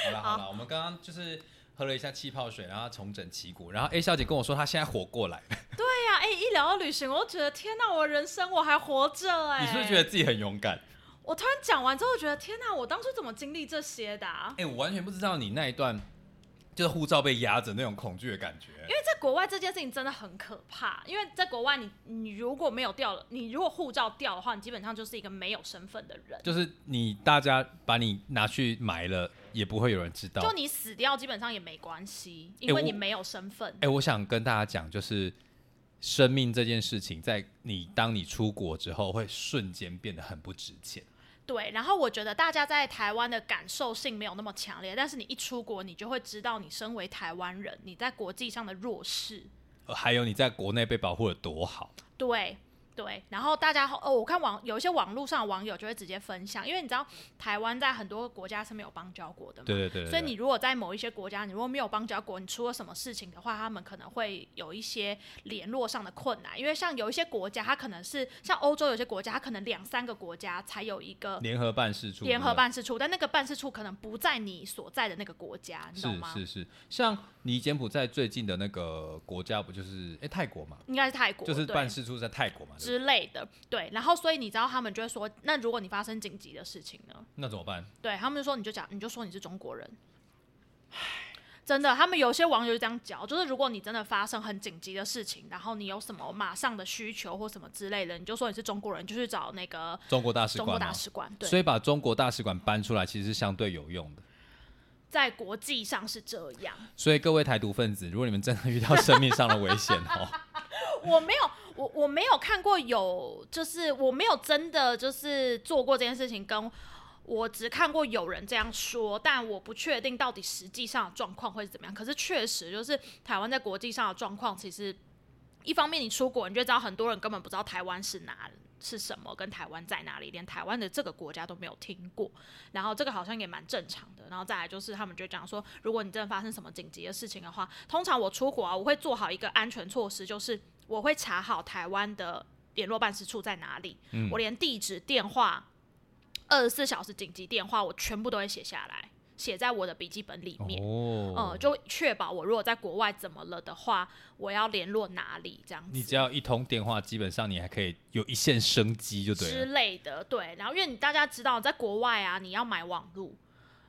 好了 好了，我们刚刚就是喝了一下气泡水，然后重整旗鼓。然后 A 小姐跟我说，她现在活过来了。对呀，哎，一聊到旅行，我就觉得天哪，我人生我还活着哎！你是不是觉得自己很勇敢？我突然讲完之后，觉得天哪，我当初怎么经历这些的？哎，我完全不知道你那一段。就是护照被压着那种恐惧的感觉，因为在国外这件事情真的很可怕。因为在国外，你你如果没有掉了，你如果护照掉的话，你基本上就是一个没有身份的人。就是你大家把你拿去埋了，也不会有人知道。就你死掉，基本上也没关系，因为你没有身份。哎，我想跟大家讲，就是生命这件事情，在你当你出国之后，会瞬间变得很不值钱。对，然后我觉得大家在台湾的感受性没有那么强烈，但是你一出国，你就会知道你身为台湾人，你在国际上的弱势，还有你在国内被保护的多好。对。对，然后大家哦，我看网有一些网络上的网友就会直接分享，因为你知道台湾在很多国家是没有邦交国的嘛，对对对，所以你如果在某一些国家，你如果没有邦交国，你出了什么事情的话，他们可能会有一些联络上的困难，因为像有一些国家，它可能是像欧洲有些国家，它可能两三个国家才有一个联合办事处，联合办事处，但那个办事处可能不在你所在的那个国家，你懂吗？是是是，像离柬埔寨最近的那个国家不就是哎泰国嘛？应该是泰国，就是办事处在泰国嘛之类的。对，然后所以你知道他们就会说，那如果你发生紧急的事情呢？那怎么办？对他们就说，你就讲，你就说你是中国人。真的，他们有些网友就这样讲，就是如果你真的发生很紧急的事情，然后你有什么马上的需求或什么之类的，你就说你是中国人，就去找那个中国大使馆。中国大使馆，对。所以把中国大使馆搬出来，其实是相对有用的。在国际上是这样。所以各位台独分子，如果你们真的遇到生命上的危险哦，我没有。我我没有看过有，就是我没有真的就是做过这件事情，跟我只看过有人这样说，但我不确定到底实际上的状况会是怎么样。可是确实就是台湾在国际上的状况，其实一方面你出国，你就知道很多人根本不知道台湾是哪是什么，跟台湾在哪里，连台湾的这个国家都没有听过。然后这个好像也蛮正常的。然后再来就是他们就讲说，如果你真的发生什么紧急的事情的话，通常我出国啊，我会做好一个安全措施，就是。我会查好台湾的联络办事处在哪里，我连地址、电话、二十四小时紧急电话，我全部都会写下来，写在我的笔记本里面。哦，嗯，就确保我如果在国外怎么了的话，我要联络哪里这样子。你只要一通电话，基本上你还可以有一线生机，就对之类的。对，然后因为你大家知道，在国外啊，你要买网路，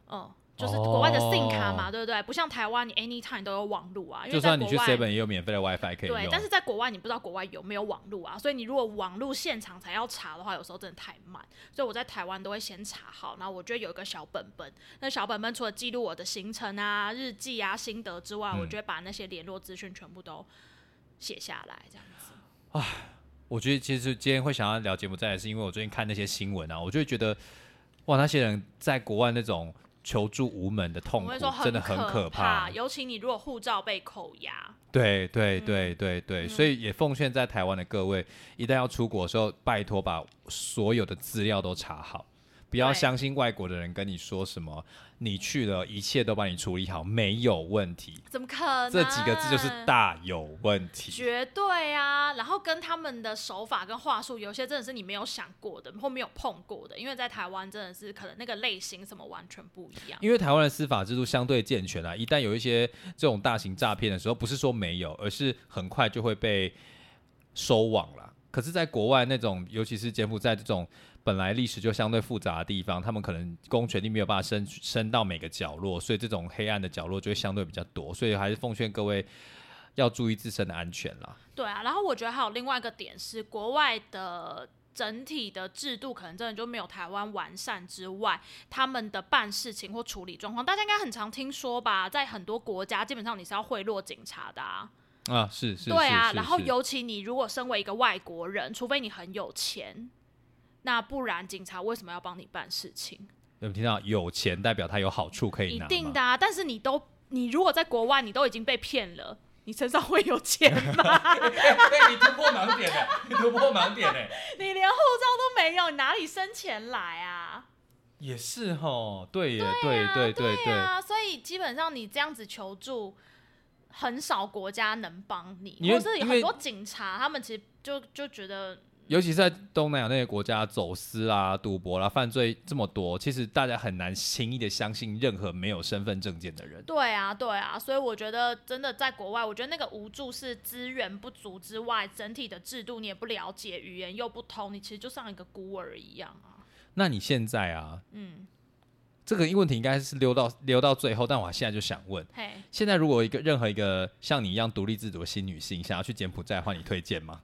嗯。就是国外的 SIM 卡嘛，对不对？不像台湾，你 anytime 都有网路啊。就算你去 Seven 也有免费的 WiFi 可以用。对，但是在国外你不知道国外有没有网路啊，所以你如果网路现场才要查的话，有时候真的太慢。所以我在台湾都会先查好，然后我觉得有一个小本本，那小本本除了记录我的行程啊、日记啊、心得之外，我觉得把那些联络资讯全部都写下来，这样子。啊，我觉得其实今天会想要聊节目，再来是因为我最近看那些新闻啊，我就会觉得，哇，那些人在国外那种。求助无门的痛苦，真的很可怕。尤其你如果护照被扣押，对对对对对，所以也奉劝在台湾的各位，一旦要出国的时候，拜托把所有的资料都查好。不要相信外国的人跟你说什么，你去了一切都帮你处理好，没有问题。怎么可能？这几个字就是大有问题。绝对啊！然后跟他们的手法跟话术，有些真的是你没有想过的，或没有碰过的。因为在台湾真的是可能那个类型什么完全不一样。因为台湾的司法制度相对健全啊，一旦有一些这种大型诈骗的时候，不是说没有，而是很快就会被收网了。可是，在国外那种，尤其是柬埔寨这种。本来历史就相对复杂的地方，他们可能公权力没有办法伸伸到每个角落，所以这种黑暗的角落就会相对比较多。所以还是奉劝各位要注意自身的安全啦。对啊，然后我觉得还有另外一个点是，国外的整体的制度可能真的就没有台湾完善之外，他们的办事情或处理状况，大家应该很常听说吧？在很多国家，基本上你是要贿赂警察的啊。啊，是是。对啊，然后尤其你如果身为一个外国人，除非你很有钱。那不然，警察为什么要帮你办事情？有听到有钱代表他有好处可以拿？一定的啊！但是你都，你如果在国外，你都已经被骗了，你身上会有钱吗？对，你突破盲点了，你突破盲点了。你连护照都没有，哪里生钱来啊？也是哈，对耶，对对对对啊！所以基本上你这样子求助，很少国家能帮你，或是很多警察他们其实就就觉得。尤其是在东南亚那些国家，走私啊、赌博啦、犯罪这么多，其实大家很难轻易的相信任何没有身份证件的人。对啊，对啊，所以我觉得真的在国外，我觉得那个无助是资源不足之外，整体的制度你也不了解，语言又不通，你其实就像一个孤儿一样啊。那你现在啊，嗯，这个问题应该是留到留到最后，但我现在就想问，嘿，现在如果一个任何一个像你一样独立自主的新女性想要去柬埔寨的话，你推荐吗？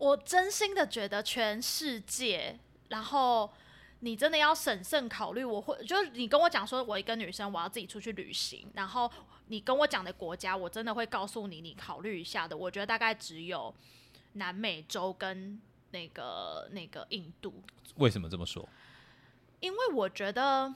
我真心的觉得全世界，然后你真的要审慎考虑。我会就是你跟我讲说，我一个女生我要自己出去旅行，然后你跟我讲的国家，我真的会告诉你，你考虑一下的。我觉得大概只有南美洲跟那个那个印度。为什么这么说？因为我觉得。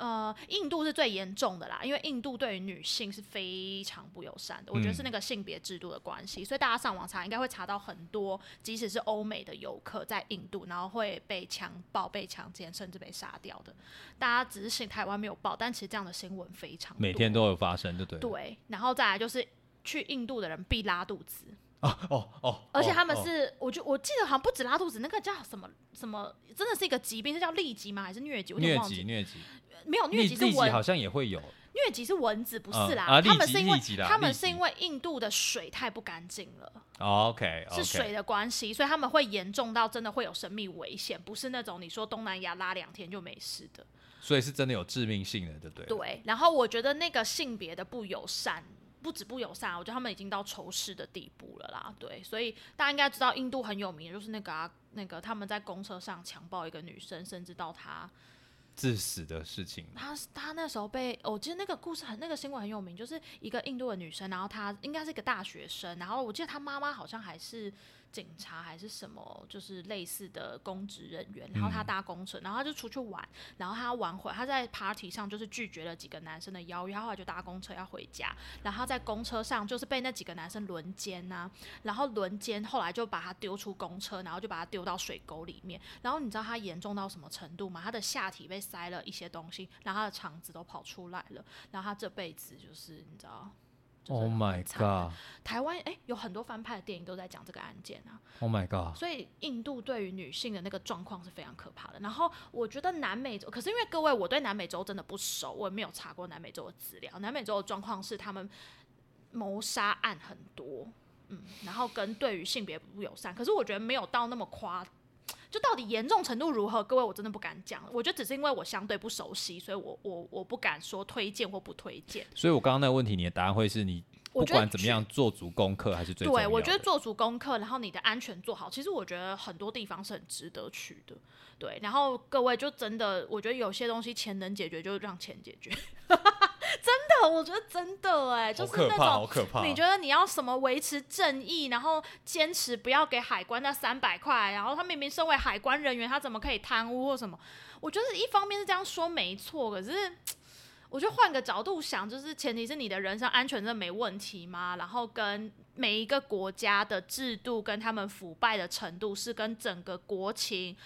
呃，印度是最严重的啦，因为印度对于女性是非常不友善的。我觉得是那个性别制度的关系，所以大家上网查应该会查到很多，即使是欧美的游客在印度，然后会被强暴、被强奸，甚至被杀掉的。大家只是信台湾没有报，但其实这样的新闻非常每天都有发生，对不对？对，然后再来就是去印度的人必拉肚子。哦哦哦！而且他们是，我就我记得好像不止拉肚子，那个叫什么什么，真的是一个疾病，是叫痢疾吗？还是疟疾？疟疾，疟疾。没有疟疾是蚊，好像也会有。疟疾是蚊子，不是啦。他们是因为他们是因为印度的水太不干净了。OK，是水的关系，所以他们会严重到真的会有生命危险，不是那种你说东南亚拉两天就没事的。所以是真的有致命性的，对不对？对。然后我觉得那个性别的不友善，不止不友善，我觉得他们已经到仇视的地步了啦。对，所以大家应该知道印度很有名，就是那个啊，那个他们在公车上强暴一个女生，甚至到她。致死的事情，他他那时候被，我记得那个故事很那个新闻很有名，就是一个印度的女生，然后她应该是一个大学生，然后我记得她妈妈好像还是。警察还是什么，就是类似的公职人员，然后他搭公车，然后他就出去玩，然后他玩回，他在 party 上就是拒绝了几个男生的邀约，他后来就搭公车要回家，然后在公车上就是被那几个男生轮奸呐，然后轮奸，后来就把他丢出公车，然后就把他丢到水沟里面，然后你知道他严重到什么程度吗？他的下体被塞了一些东西，然后他的肠子都跑出来了，然后他这辈子就是你知道。Oh my god！台湾哎，有很多翻拍的电影都在讲这个案件啊。Oh my god！所以印度对于女性的那个状况是非常可怕的。然后我觉得南美洲，可是因为各位我对南美洲真的不熟，我也没有查过南美洲的资料。南美洲的状况是他们谋杀案很多，嗯，然后跟对于性别不友善。可是我觉得没有到那么夸。就到底严重程度如何？各位，我真的不敢讲。我觉得只是因为我相对不熟悉，所以我我我不敢说推荐或不推荐。所以我刚刚那个问题，你的答案会是你不管怎么样做足功课还是最对？我觉得做足功课，然后你的安全做好，其实我觉得很多地方是很值得去的。对，然后各位就真的，我觉得有些东西钱能解决就让钱解决。真的，我觉得真的哎，就是那种你觉得你要什么维持正义，然后坚持不要给海关那三百块，然后他明明身为海关人员，他怎么可以贪污或什么？我觉得一方面是这样说没错，可是我觉得换个角度想，就是前提是你的人身安全真的没问题吗？然后跟每一个国家的制度跟他们腐败的程度是跟整个国情。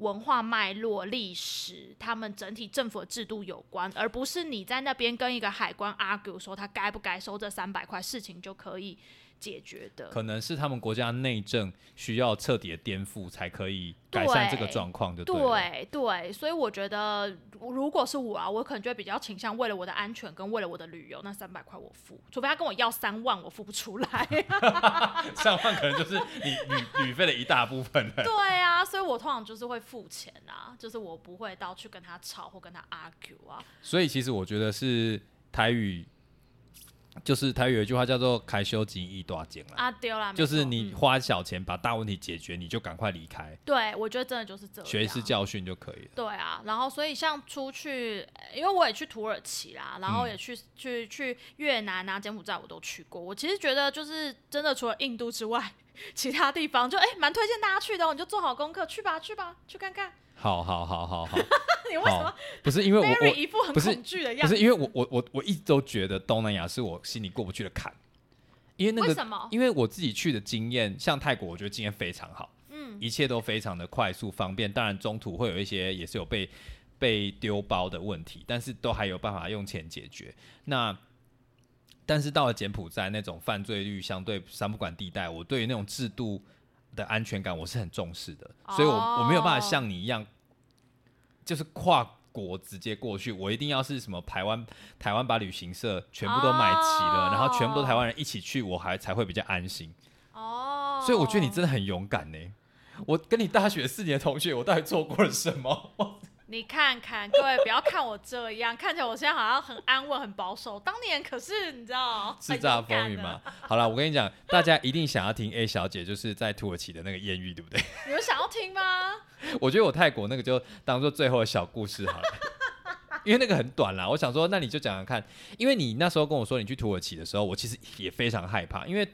文化脉络、历史，他们整体政府的制度有关，而不是你在那边跟一个海关 argue 说他该不该收这三百块，事情就可以。解决的可能是他们国家内政需要彻底的颠覆，才可以改善这个状况，就对对，所以我觉得，如果是我啊，我可能就会比较倾向为了我的安全跟为了我的旅游，那三百块我付，除非他跟我要三万，我付不出来。三万可能就是你旅旅费的一大部分。对啊，所以我通常就是会付钱啊，就是我不会到去跟他吵或跟他 argue 啊。所以其实我觉得是台语。就是他有一句话叫做“开修金一大件”了啊，丢了，就是你花小钱把大问题解决，你就赶快离开。对，我觉得真的就是这样，学一次教训就可以了。对啊，然后所以像出去，因为我也去土耳其啦，然后也去去去越南啊、柬埔寨我都去过。我其实觉得就是真的，除了印度之外，其他地方就哎蛮推荐大家去的，哦你就做好功课去吧，去吧，去看看。好好好好好，你为什么不是因为我我一副很恐惧的样子？不是因为我我我我一直都觉得东南亚是我心里过不去的坎，因为那个什么？因为我自己去的经验，像泰国，我觉得经验非常好，嗯，一切都非常的快速方便。当然中途会有一些也是有被被丢包的问题，但是都还有办法用钱解决。那但是到了柬埔寨那种犯罪率相对三不管地带，我对于那种制度。的安全感我是很重视的，所以我我没有办法像你一样，就是跨国直接过去，我一定要是什么台湾台湾把旅行社全部都买齐了，然后全部都台湾人一起去，我还才会比较安心。哦，所以我觉得你真的很勇敢呢。我跟你大学四年同学，我到底做过了什么？你看看，各位不要看我这样，看起来我现在好像很安稳、很保守。当年可是你知道，叱咤风云嘛。好了，我跟你讲，大家一定想要听 A 小姐就是在土耳其的那个艳遇，对不对？你们想要听吗？我觉得我泰国那个就当做最后的小故事好了，因为那个很短啦。我想说，那你就讲讲看，因为你那时候跟我说你去土耳其的时候，我其实也非常害怕，因为。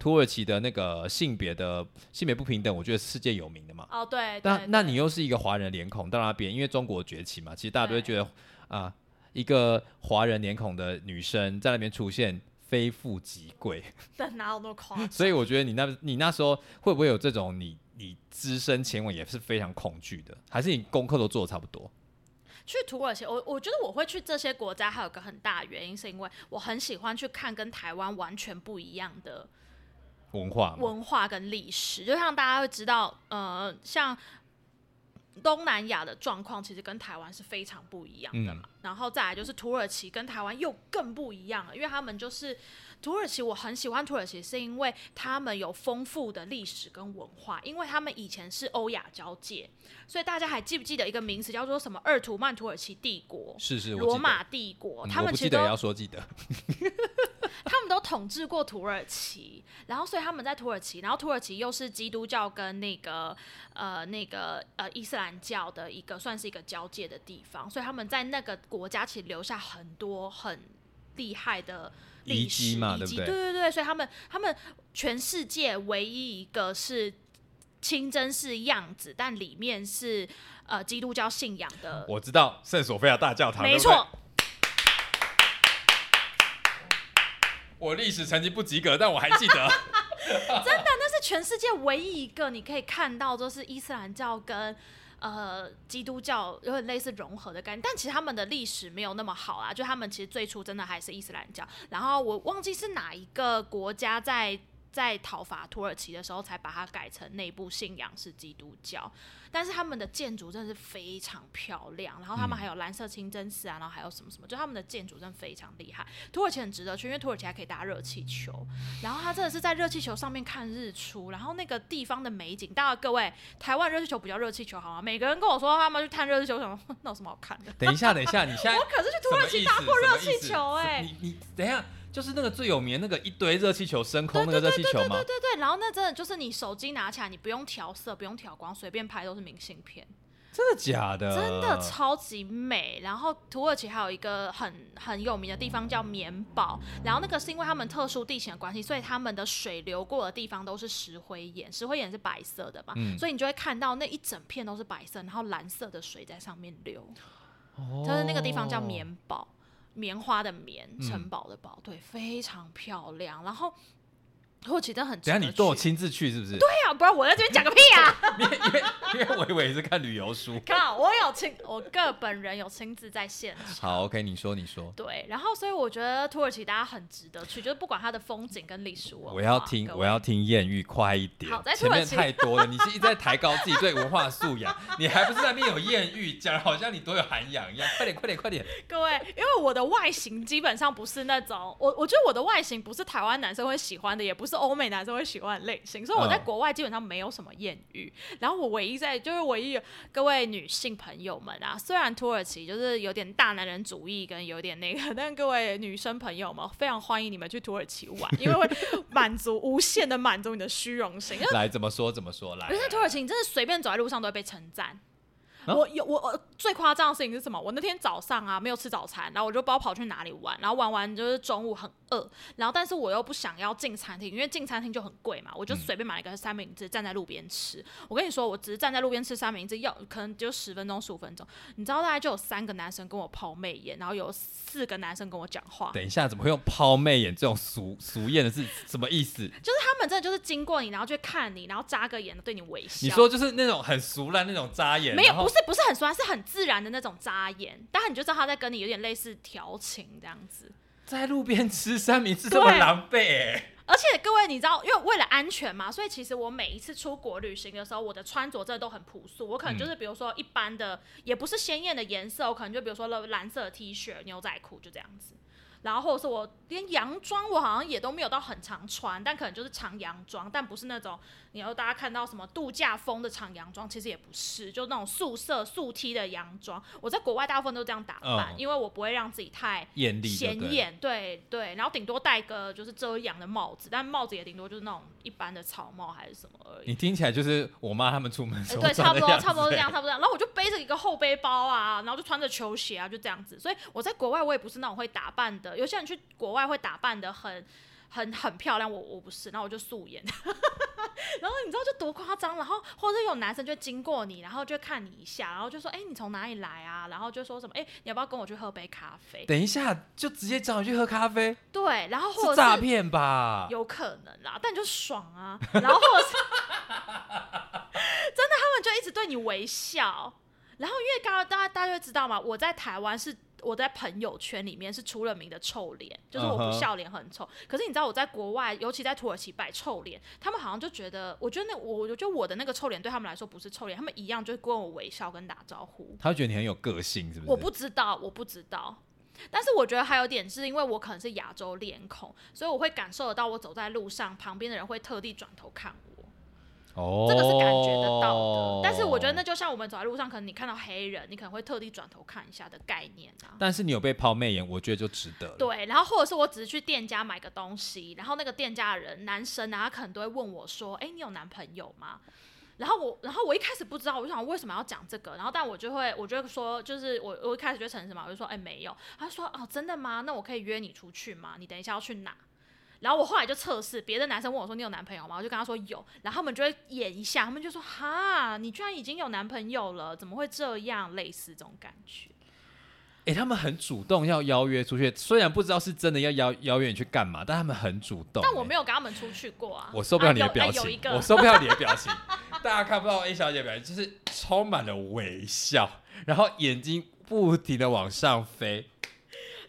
土耳其的那个性别的性别不平等，我觉得世界有名的嘛。哦，对。那那你又是一个华人脸孔到那边，因为中国崛起嘛，其实大家都会觉得啊，一个华人脸孔的女生在那边出现，非富即贵。但哪有那么夸张？所以我觉得你那，你那时候会不会有这种你你只身前往也是非常恐惧的？还是你功课都做的差不多？去土耳其，我我觉得我会去这些国家，还有个很大的原因，是因为我很喜欢去看跟台湾完全不一样的。文化、文化跟历史，就像大家会知道，呃，像东南亚的状况，其实跟台湾是非常不一样的嘛。然后再来就是土耳其跟台湾又更不一样了，因为他们就是。土耳其我很喜欢土耳其，是因为他们有丰富的历史跟文化，因为他们以前是欧亚交界，所以大家还记不记得一个名词叫做什么？二图曼土耳其帝国，是是，罗马帝国，他们记得要说记得，他们都统治过土耳其，然后所以他们在土耳其，然后土耳其又是基督教跟那个呃那个呃伊斯兰教的一个算是一个交界的地方，所以他们在那个国家其实留下很多很厉害的。遗迹嘛，对不对？对对对，所以他们他们全世界唯一一个是清真寺样子，但里面是呃基督教信仰的。我知道圣索菲亚大教堂，没错。我历史成绩不及格，但我还记得。真的，那是全世界唯一一个你可以看到，就是伊斯兰教跟。呃，基督教有点类似融合的概念，但其实他们的历史没有那么好啊。就他们其实最初真的还是伊斯兰教，然后我忘记是哪一个国家在在讨伐土耳其的时候，才把它改成内部信仰是基督教。但是他们的建筑真的是非常漂亮，然后他们还有蓝色清真寺啊，然后还有什么什么，就他们的建筑真的非常厉害。土耳其很值得去，因为土耳其还可以搭热气球，然后它真的是在热气球上面看日出，然后那个地方的美景，当然各位，台湾热气球不叫热气球好吗？每个人跟我说他们去看热气球，什么那有什么好看的？等一下，等一下，你现在我可是去土耳其搭过热气球哎，你你等一下。就是那个最有名那个一堆热气球升空那个热气球吗？对对对对对。然后那真的就是你手机拿起来，你不用调色，不用调光，随便拍都是明信片。真的假的？真的超级美。然后土耳其还有一个很很有名的地方叫棉堡，然后那个是因为他们特殊地形的关系，所以他们的水流过的地方都是石灰岩，石灰岩是白色的嘛，所以你就会看到那一整片都是白色，然后蓝色的水在上面流。哦，就是那个地方叫棉堡，棉花的棉，城堡的堡，对，非常漂亮。然后。土耳其真的很，等下你都我亲自去是不是？对啊，不然我在这边讲个屁啊！因为因为因为我以为是看旅游书。看，我有亲，我个本人有亲自在现场。好，OK，你说你说。对，然后所以我觉得土耳其大家很值得去，就是不管它的风景跟历史文化。我要听，我要听艳遇，快一点！好，在前面太多了，你是一直在抬高自己对文化素养，你还不是在那边有艳遇，讲好像你多有涵养一样。快点，快点，快点！各位，因为我的外形基本上不是那种，我我觉得我的外形不是台湾男生会喜欢的，也不是欧美男生会。喜欢的类型，所以我在国外基本上没有什么艳遇。然后我唯一在就是唯一各位女性朋友们啊，虽然土耳其就是有点大男人主义跟有点那个，但各位女生朋友们非常欢迎你们去土耳其玩，因为会 满足无限的满足你的虚荣心。来怎么说怎么说来？因为在土耳其，你真的随便走在路上都会被称赞。我有我我最夸张的事情是什么？我那天早上啊没有吃早餐，然后我就不知道跑去哪里玩，然后玩完就是中午很饿，然后但是我又不想要进餐厅，因为进餐厅就很贵嘛，我就随便买了一个三明治站在路边吃。我跟你说，我只是站在路边吃三明治，要可能就十分钟十五分钟，你知道大概就有三个男生跟我抛媚眼，然后有四个男生跟我讲话。等一下，怎么会用抛媚眼这种俗俗艳的是？什么意思？就是他们真的就是经过你，然后就看你，然后眨个眼对你微笑。你说就是那种很俗烂那种眨眼？没有，不是。不是很酸，是很自然的那种扎眼，但是你就知道他在跟你有点类似调情这样子。在路边吃三明治这么狼狈，而且各位你知道，因为为了安全嘛，所以其实我每一次出国旅行的时候，我的穿着真的都很朴素。我可能就是比如说一般的，也不是鲜艳的颜色，我可能就比如说蓝色 T 恤、牛仔裤就这样子。然后或者是我连洋装我好像也都没有到很常穿，但可能就是长洋装，但不是那种你要大家看到什么度假风的长洋装，其实也不是，就那种素色素 T 的洋装。我在国外大部分都这样打扮，因为我不会让自己太显眼，对对。然后顶多戴个就是遮阳的帽子，但帽子也顶多就是那种一般的草帽还是什么而已。你听起来就是我妈他们出门对，差不多差不多这样，差不多这样。然后我就背着一个后背包啊，然后就穿着球鞋啊，就这样子。所以我在国外我也不是那种会打扮的。有些人去国外会打扮的很很很漂亮，我我不是，然后我就素颜，然后你知道就多夸张，然后或者有男生就经过你，然后就看你一下，然后就说，哎，你从哪里来啊？然后就说什么，哎，你要不要跟我去喝杯咖啡？等一下，就直接找你去喝咖啡？对，然后或者诈骗吧？有可能啦，但就爽啊，然后或者是 真的，他们就一直对你微笑，然后因为刚刚大家大家会知道嘛，我在台湾是。我在朋友圈里面是出了名的臭脸，就是我不笑脸很丑。可是你知道我在国外，尤其在土耳其摆臭脸，他们好像就觉得，我觉得那我我觉得我的那个臭脸对他们来说不是臭脸，他们一样就是跟我微笑跟打招呼。他觉得你很有个性，是不是？我不知道，我不知道。但是我觉得还有点是因为我可能是亚洲脸孔，所以我会感受得到，我走在路上，旁边的人会特地转头看我。哦，这个是感觉得到的，但是我觉得那就像我们走在路上，可能你看到黑人，你可能会特地转头看一下的概念啊。但是你有被抛媚眼，我觉得就值得。对，然后或者是我只是去店家买个东西，然后那个店家的人男生啊，他可能都会问我说：“哎，你有男朋友吗？”然后我，然后我一开始不知道，我就想为什么要讲这个，然后但我就会，我就说，就是我我一开始就诚实嘛，我就说：“哎，没有。”他说：“哦，真的吗？那我可以约你出去吗？你等一下要去哪？”然后我后来就测试，别的男生问我说：“你有男朋友吗？”我就跟他说有，然后他们就会演一下，他们就说：“哈，你居然已经有男朋友了，怎么会这样？”类似这种感觉。哎，他们很主动要邀约出去，虽然不知道是真的要邀邀约你去干嘛，但他们很主动。但我没有跟他们出去过啊。我受不了你的表情，我受不了你的表情。大家看不到 A 小姐表情，就是充满了微笑，然后眼睛不停的往上飞。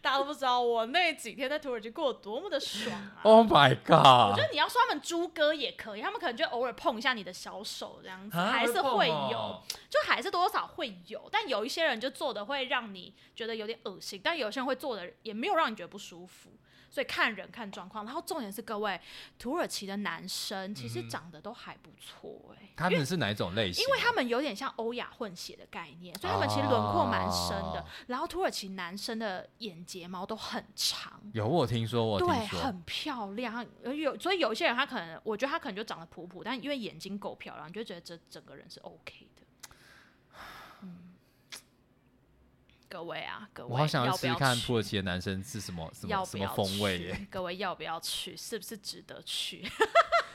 大家都不知道我那几天在土耳其过得多么的爽啊！Oh my god！我觉得你要说他们猪哥也可以，他们可能就偶尔碰一下你的小手这样子，还是会有，就还是多少会有。但有一些人就做的会让你觉得有点恶心，但有些人会做的也没有让你觉得不舒服。所以看人看状况，然后重点是各位土耳其的男生其实长得都还不错哎。他们是哪种类型？因为他们有点像欧亚混血的概念，所以他们其实轮廓蛮深的。然后土耳其男生的眼睫毛都很长，有我听说，我对很漂亮。有所以有一些人他可能，我觉得他可能就长得普普，但因为眼睛够漂亮，你就觉得这整个人是 OK 的。各位啊，各位，我好想要试试看土耳其的男生是什么什么什么风味耶。各位要不要去？是不是值得去？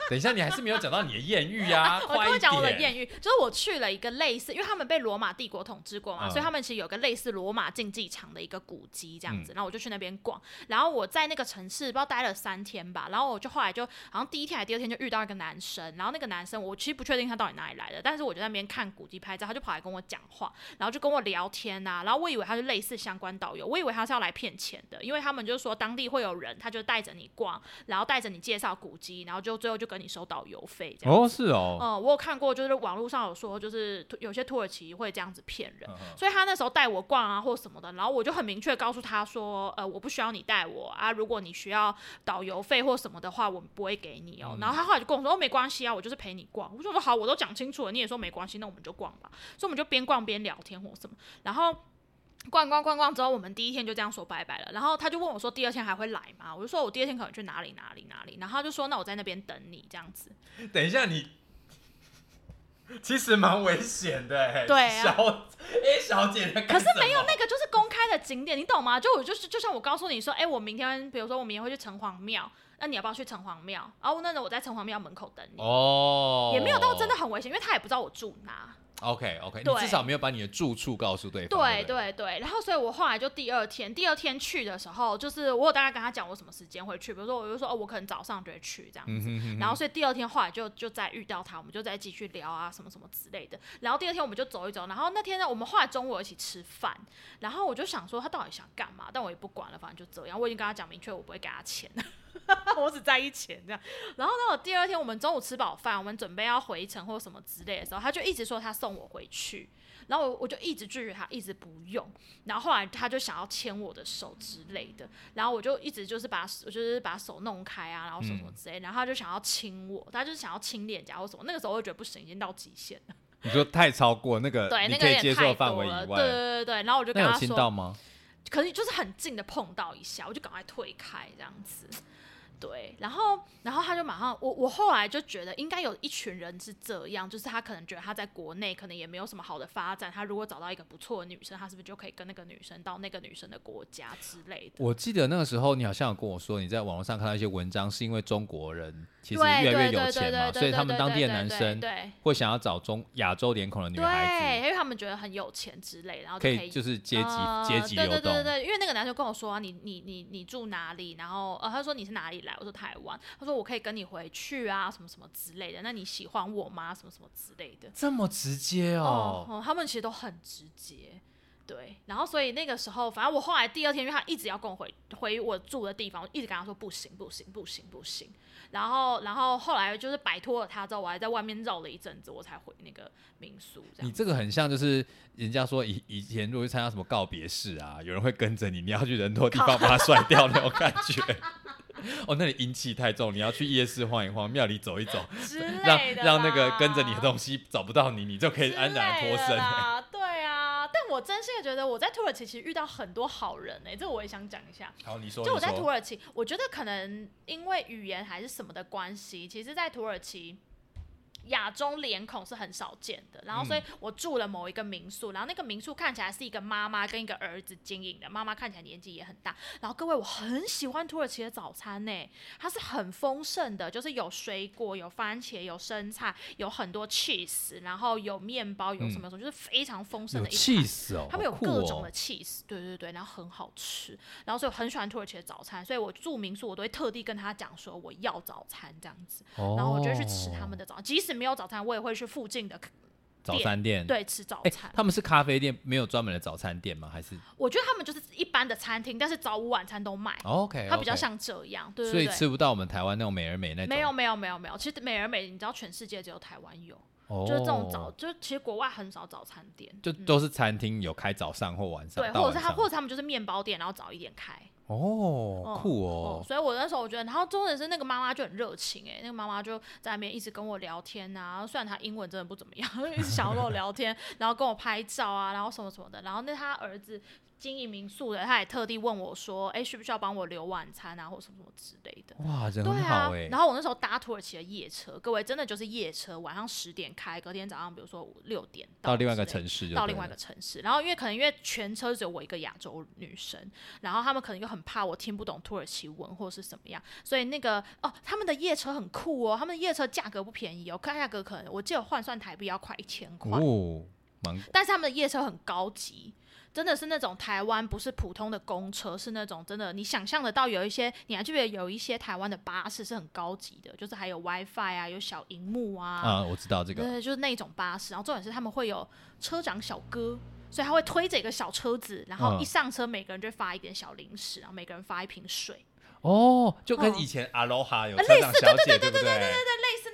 等一下，你还是没有讲到你的艳遇呀、我跟我讲我的。艳遇，就是我去了一个类似，因为他们被罗马帝国统治过嘛，嗯所以他们其实有个类似罗马竞技场的一个古迹这样嗯子，然后我就去那边逛，然后我在那个城市不知道待了三天吧，然后我就后来就好像第一天还是第二天就遇到一个男生，然后那个男生我其实不确定他到底哪里来的，但是我就在那边看古迹拍照，他就跑来跟我讲话，然后就跟我聊天呐、然后我以为他是类似相关导游，我以为他是要来骗钱的，因为他们就说当地会有人，他就带着你逛，然后带着你介绍古迹，然后就最后就跟你收导游费这样。哦，是哦，嗯，我有看过，就是网络上有说，就是有些土耳其会这样子骗人，嗯所以他那时候带我逛啊或什么的，然后我就很明确告诉他说，呃，我不需要你带我啊，如果你需要导游费或什么的话，我们不会给你哦。然后他后来就跟我说，哦，没关系啊，我就是陪你逛。我就说好，我都讲清楚了，你也说没关系，那我们就逛吧。所以我们就边逛边聊天或什么，然后。逛逛逛逛之后，我们第一天就这样说拜拜了。然后他就问我说：“第二天还会来吗？”我就说：“我第二天可能去哪里哪里哪里。”然后他就说：“那我在那边等你这样子。”等一下你。其实蛮危险的哎，对啊小 A 小姐在干可是没有那个就是公开的景点，你懂吗？就我就是就像我告诉你说，哎、我明天比如说我明天会去城隍庙，那你要不要去城隍庙？然后那我在城隍庙门口等你，哦，也没有到真的很危险，因为他也不知道我住哪。OK OK，你至少没有把你的住处告诉对方。对对不对，然后所以我后来就第二天，第二天去的时候，就是我有大概跟他讲我什么时间会去，比如说我就说哦，我可能早上就会去这样子。嗯哼哼然后所以第二天后来就就再遇到他，我们就再继续聊啊什么什么之类的。然后第二天我们就走一走，然后那天呢，我们后来中午一起吃饭，然后我就想说他到底想干嘛，但我也不管了，反正就这样。我已经跟他讲明确，我不会给他钱，我只在意钱这样。然后呢，我第二天我们中午吃饱饭，我们准备要回程或什么之类的时候，他就一直说他送我回去。然后我我就一直拒绝他，一直不用。然后后来他就想要牵我的手之类的，然后我就一直就是把手就是把手弄开啊，然后什么之类。然后他就想要亲我，他就是想要亲脸颊或什么。那个时候我就觉得不行，已经到极限了，你说太超过那个对，那个有可以接受。范围以外，对对对对。然后我就跟他说，亲到吗？可是就是很近的碰到一下，我就赶快退开这样子。对，然后，然后他就马上，我我后来就觉得应该有一群人是这样，就是他可能觉得他在国内可能也没有什么好的发展，他如果找到一个不错的女生，他是不是就可以跟那个女生到那个女生的国家之类的？我记得那个时候你好像有跟我说，你在网络上看到一些文章，是因为中国人其实越来越有钱嘛，所以他们当地的男生对会想要找中亚洲脸孔的女，孩子，因为他们觉得很有钱之类，然后可就以以就是阶级呃阶级对流动。对对对对，因为那个男生跟我说、啊，你你你你住哪里？然后呃，他说你是哪里来？我说台湾。他说我可以跟你回去啊，什么什么之类的。那你喜欢我吗？什么什么之类的。这么直接哦他们其实都很直接。对，然后所以那个时候，反正我后来第二天，因为他一直要跟我回回我住的地方，我一直跟他说不行不行不行不行。然后然后后来就是摆脱了他之后，我还在外面绕了一阵子，我才回那个民宿。这样你这个很像就是人家说以以前如果去参加什么告别式啊，有人会跟着你，你要去人多地方把它甩掉那种感觉。哦，那你阴气太重，你要去夜市晃一晃，庙里走一走，之让让那个跟着你的东西找不到你，你就可以安然脱身。我真心的觉得我在土耳其其实遇到很多好人哎、这我也想讲一下。好，你说，就我在土耳其，我觉得可能因为语言还是什么的关系，其实，在土耳其。亚洲脸孔是很少见的，然后所以我住了某一个民宿，然后那个民宿看起来是一个妈妈跟一个儿子经营的，妈妈看起来年纪也很大。然后各位，我很喜欢土耳其的早餐呢，它是很丰盛的，就是有水果、有番茄、有生菜、有很多 cheese，然后有面包，有什么什么，就是非常丰盛的一餐。气死哦，他们有各种的 cheese，对对对，然后很好吃，然后所以我很喜欢土耳其的早餐，所以我住民宿我都会特地跟他讲说我要早餐这样子，然后我就去吃他们的早餐，即使没有早餐，我也会去附近的早餐店。对吃早哎、餐。他们是咖啡店，没有专门的早餐店吗？还是、我觉得他们就是一般的餐厅，但是早午晚餐都卖，哦 OK？它比较像这样，对所以。吃不到我们台湾那种美而美那种。没有没有没有没有，其实美而美，你知道全世界只有台湾有，哦，就是这种早，就是其实国外很少早餐店，就都是餐厅有开早上或晚上，对，或者是他或者他们就是面包店，然后早一点开。哦，酷哦，所以我那时候我觉得，然后重点是那个妈妈就很热情哎、那个妈妈就在那边一直跟我聊天呐、虽然她英文真的不怎么样，一直想要跟我聊天，然后跟我拍照啊，然后什么什么的，然后那他儿子经营民宿的，他也特地问我说：“哎，需不需要帮我留晚餐啊，或什么什么之类的？”哇，人很好哎。然后我那时候搭土耳其的夜车，各位真的就是夜车，晚上十点开，隔天早上比如说六点到另外一个城市，到另外一个城市。然后因为可能因为全车只有我一个亚洲女生，然后他们可能又很怕我听不懂土耳其文或是什么样，所以那个哦，他们的夜车很酷哦，他们的夜车价格不便宜哦，看价格可能我记得换算台币要快一千块哦，但是他们的夜车很高级。真的是那种台湾不是普通的公车是那种真的你想象得到有一些你还记不记得有一些台湾的巴士是很高级的就是还有 wifi 啊有小荧幕啊啊我知道这个。对就是那种巴士。然后重点是他们会有车长小哥所以他会推着一个小车子然后一上车每个人就发一点小零食然后每个人发一瓶水。哦就跟以前阿罗哈有类似对对对对对对？对对类似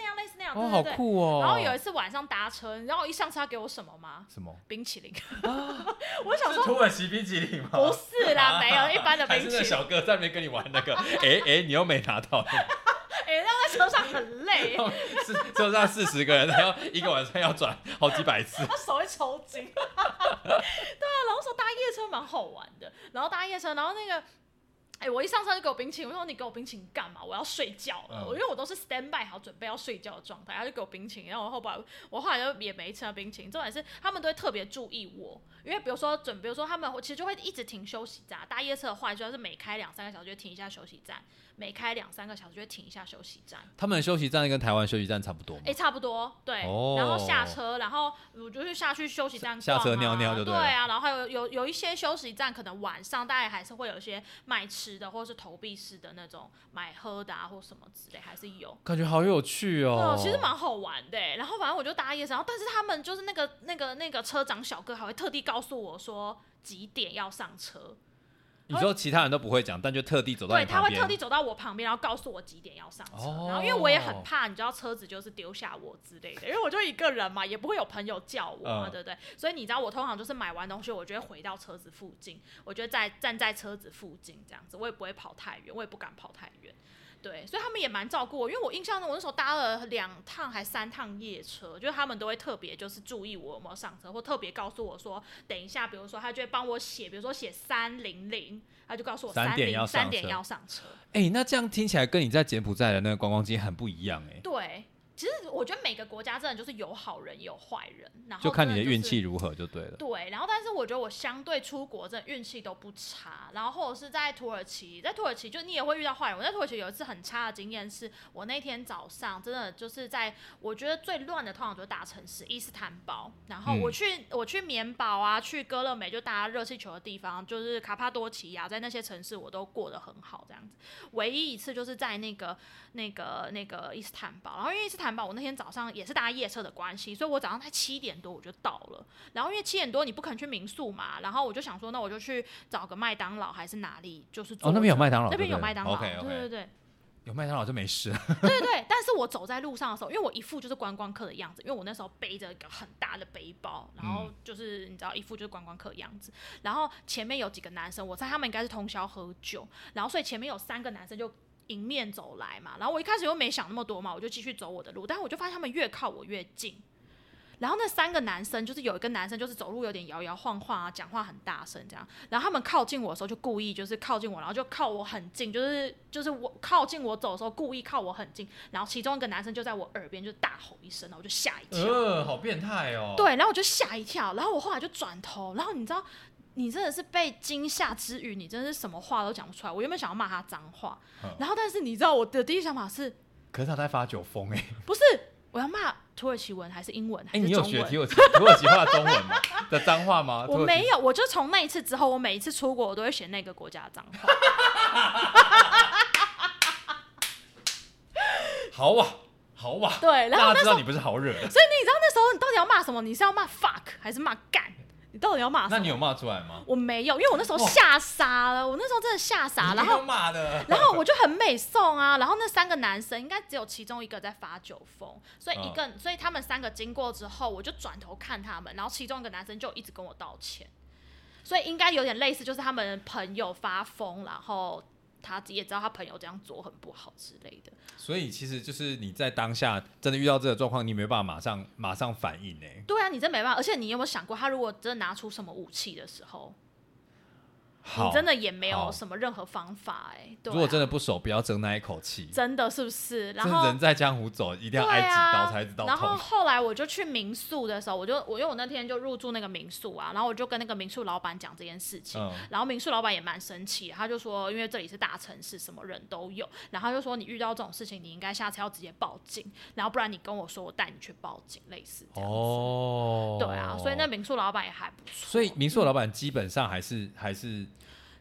哦，好酷哦。然后有一次晚上搭车，你知道我一上车他给我什么吗？什么？冰淇淋。我想说土耳其冰淇淋吗？不是啦，没有一般的冰淇淋。小哥在那边跟你玩那个，哎哎，你又没拿到。哎，那在车上很累。是车上四十个人，然后一个晚上要转好几百次。他手会抽筋。对啊，然后说搭夜车蛮好玩的，然后搭夜车，然后那个。哎，我一上车就给我冰淇淋，我说你给我冰淇淋干嘛？我要睡觉了。我因为我都是 stand by 好准备要睡觉的状态，他就给我冰淇淋，然后我后来我后来就也没吃到冰淇淋。重点是他们都会特别注意我，因为比如说准，比如说他们其实就会一直停休息站。搭夜车的话，主要是每开两三个小时就停一下休息站。每开两三个小时就停一下休息站。他们的休息站跟台湾休息站差不多吗？哎，差不多，对。哦。然后下车，然后我就是下去休息站下车尿尿就对。对啊，然后还有有有一些休息站，可能晚上大概还是会有一些卖吃的，或者是投币式的那种买喝的啊，或什么之类，还是有。感觉好有趣哦。其实蛮好玩的。然后反正我就搭夜车，然后但是他们就是那个那个那个车长小哥还会特地告诉我说几点要上车。你说其他人都不会讲，但就特地走到对，他会特地走到我旁边，然后告诉我几点要上车。然后因为我也很怕，你知道车子就是丢下我之类的，因为我就一个人嘛，也不会有朋友叫我嘛，对不对？所以你知道我通常就是买完东西，我就会回到车子附近，我觉得在站在车子附近这样子，我也不会跑太远，我也不敢跑太远。对，所以他们也蛮照顾我，因为我印象中我那时候搭了两趟还三趟夜车，就是他们都会特别就是注意我有没有上车，或特别告诉我说等一下，比如说他就会帮我写，比如说写三零零，他就告诉我三点要三点要上车。哎，那这样听起来跟你在柬埔寨的那个观光机很不一样哎。对。其实我觉得每个国家真的就是有好人有坏人，然后就看你的运气如何就对了。对，然后但是我觉得我相对出国真的运气都不差，然后或者是在土耳其，在土耳其就你也会遇到坏人。我在土耳其有一次很差的经验，是我那天早上真的就是在我觉得最乱的通常就是大城市伊斯坦堡，然后我去我去棉堡啊，去哥勒美就大家热气球的地方，就是卡帕多奇亚，在那些城市我都过得很好这样子。唯一一次就是在那个那个那个伊斯坦堡，然后因为伊斯坦我那天早上也是搭夜车的关系，所以我早上才七点多我就到了。然后因为七点多你不肯去民宿嘛，然后我就想说，那我就去找个麦当劳还是哪里，就是哦那边有麦当劳，那边有麦当劳对对对，有麦当劳就没事。对对对，但是我走在路上的时候，因为我一副就是观光客的样子，因为我那时候背着一个很大的背包，然后就是你知道一副就是观光客的样子。然后前面有几个男生，我猜他们应该是通宵喝酒，然后所以前面有三个男生就。迎面走来嘛，然后我一开始又没想那么多嘛，我就继续走我的路，但是我就发现他们越靠我越近，然后那三个男生就是有一个男生就是走路有点摇摇晃晃啊，讲话很大声这样，然后他们靠近我的时候就故意就是靠近我，然后就靠我很近，就是就是我靠近我走的时候故意靠我很近，然后其中一个男生就在我耳边就大吼一声，然后我就吓一跳，呃，好变态哦，对，然后我就吓一跳，然后我后来就转头，然后你知道。你真的是被惊吓之余，你真的是什么话都讲不出来。我原本想要骂他脏话，然后但是你知道我的第一想法是，可是他在发酒疯哎，不是，我要骂土耳其文还是英文？哎，你有学土耳其土耳其话中文吗？的脏话吗？我没有，我就从那一次之后，我每一次出国我都会写那个国家的脏话。好啊，好啊，对，然后知道你不是好惹，所以你知道那时候你到底要骂什么？你是要骂 fuck 还是骂干？你到底要骂？那你有骂出来吗？我没有，因为我那时候吓傻了。我那时候真的吓傻，然后骂的，然后 我就很美送啊。然后那三个男生应该只有其中一个在发酒疯，所以一个，所以他们三个经过之后，我就转头看他们，然后其中一个男生就一直跟我道歉，所以应该有点类似，就是他们朋友发疯，然后。他也知道他朋友这样做很不好之类的，所以其实就是你在当下真的遇到这个状况，你没办法马上马上反应呢。对啊，你真没办法。而且你有没有想过，他如果真的拿出什么武器的时候，你真的也没有什么任何方法哎。如果真的不熟，不要争那一口气。真的是不是？然后人在江湖走，一定要挨几刀才知道然后后来我就去民宿的时候，我就我因为我那天就入住那个民宿啊，然后我就跟那个民宿老板讲这件事情，然后民宿老板也蛮生气，他就说因为这里是大城市，什么人都有，然后就说你遇到这种事情，你应该下次要直接报警，然后不然你跟我说，我带你去报警，类似这样子。哦，对啊，所以那民宿老板也还不错。所以民宿老板基本上还是还是。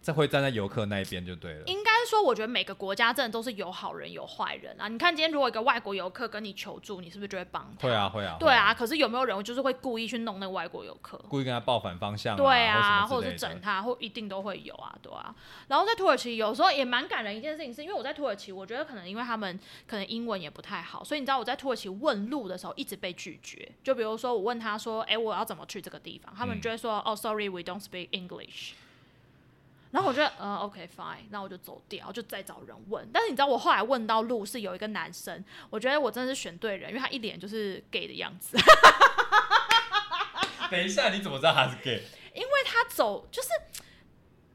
这会站在游客那一边就对了。应该说，我觉得每个国家真的都是有好人有坏人啊。你看，今天如果一个外国游客跟你求助，你是不是就会帮他？会啊，会啊。对啊，可是有没有人就是会故意去弄那个外国游客？故意跟他报反方向？对啊，或者是整他，或一定都会有啊，对啊。然后在土耳其有时候也蛮感人一件事情，是因为我在土耳其，我觉得可能因为他们可能英文也不太好，所以你知道我在土耳其问路的时候一直被拒绝。就比如说我问他说：“哎，我要怎么去这个地方？”他们就会说：“哦，sorry，we don't speak English。”然后我觉得，嗯，OK fine，那我就走掉，就再找人问。但是你知道，我后来问到路是有一个男生，我觉得我真的是选对人，因为他一脸就是 gay 的样子。等一下，你怎么知道他是 gay？因为他走就是。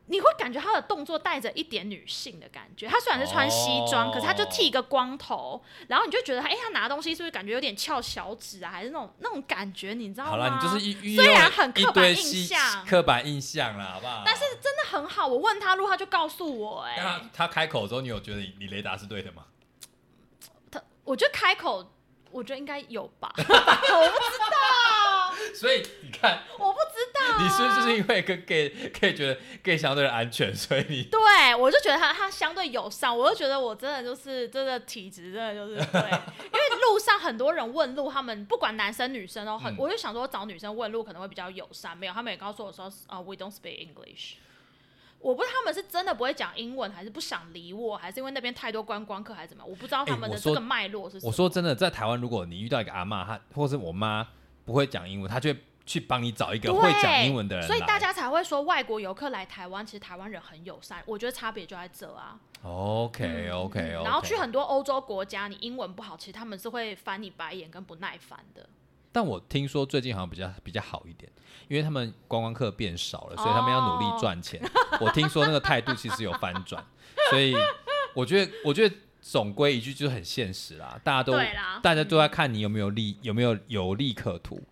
你会感觉他的动作带着一点女性的感觉。他虽然是穿西装，可是他就剃一个光头，然后你就觉得，哎，他拿东西是不是感觉有点翘小指啊？还是那种那种感觉？你知道吗？好了，你就是一虽然很刻板印象，刻板印象了，好不好？但是真的很好。我问他路，他就告诉我，哎，他他开口之后，你有觉得你雷达是对的吗？他，我觉得开口，我觉得应该有吧，我不知道。所以你看，我不知道，你是不是因为跟 gay 可以觉得 gay 相对安全，所以你对我就觉得他他相对友善，我就觉得我真的就是真的体质真的就是对，因为路上很多人问路，他们不管男生女生哦，很我就想说找女生问路可能会比较友善，没有，他们也告诉我说啊，we don't speak English，我不知道他们是真的不会讲英文，还是不想理我，还是因为那边太多观光客，还是怎么，我不知道他们的这个脉络是什么。我说真的，在台湾，如果你遇到一个阿妈，她或是我妈。不会讲英文，她就会去帮你找一个会讲英文的人。所以大家才会说外国游客来台湾，其实台湾人很友善。我觉得差别就在这啊。OK OK OK。然后去很多欧洲国家，你英文不好，其实他们是会翻你白眼跟不耐烦的。但我听说最近好像比较比较好一点，因为他们观光客变少了，所以他们要努力赚钱。我听说那个态度其实有翻转，所以我觉得我觉得。总归一句，就是很现实啦。大家都，大家都在看你有没有利，有没有有利可图。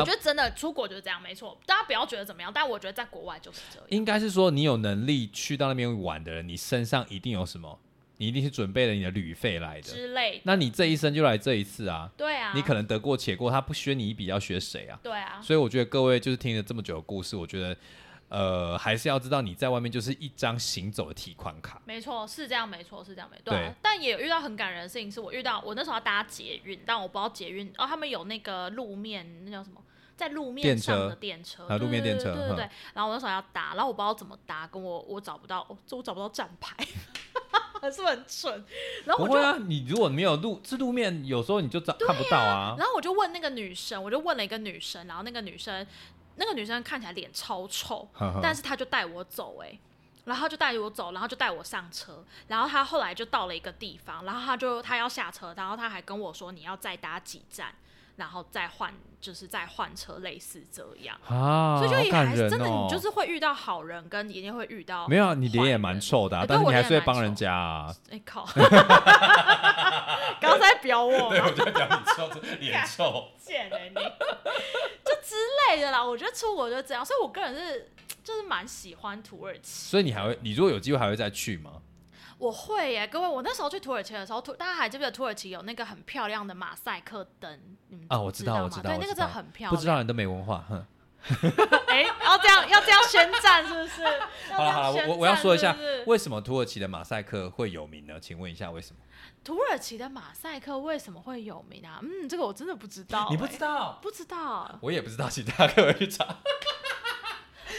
我觉得真的出国就是这样，没错。大家不要觉得怎么样，但我觉得在国外就是这样。应该是说，你有能力去到那边玩的人，你身上一定有什么，你一定是准备了你的旅费来的之类。那你这一生就来这一次啊？对啊。你可能得过且过，他不削你一笔，要学谁啊？对啊。所以我觉得各位就是听了这么久的故事，我觉得。呃，还是要知道你在外面就是一张行走的提款卡。没错，是这样，没错，是这样，没错。对。但也有遇到很感人的事情，是我遇到我那时候要搭捷运，但我不知道捷运哦，他们有那个路面，那叫什么，在路面上的电车，路面电车，对对对。然后我那时候要搭，然后我不知道怎么搭，跟我我找不到，这我找不到站牌，是不是很蠢？然后不会啊，你如果没有路，是路面，有时候你就找看不到啊。然后我就问那个女生，我就问了一个女生，然后那个女生。那个女生看起来脸超臭，但是她就带我走哎，然后就带我走，然后就带我上车，然后她后来就到了一个地方，然后她就她要下车，然后她还跟我说你要再搭几站，然后再换就是再换车，类似这样啊，所以就也还是真的，你就是会遇到好人，跟一定会遇到没有，你脸也蛮臭的，但是你还是会帮人家啊。哎靠，刚才表我，对，我就表你臭，脸臭，贱哎你。就之类的啦，我觉得出国就这样，所以我个人是就是蛮喜欢土耳其。所以你还会，你如果有机会还会再去吗？我会耶，各位，我那时候去土耳其的时候，土大家还记不记得土耳其有那个很漂亮的马赛克灯？啊，我知道，我知道，对，那个真的很漂亮。不知道人都没文化，哼。哎，要这样要这样宣战是不是？好了好了，我我要说一下，为什么土耳其的马赛克会有名呢？请问一下为什么？土耳其的马赛克为什么会有名啊？嗯，这个我真的不知道。你不知道？不知道。我也不知道，请大家各位去查。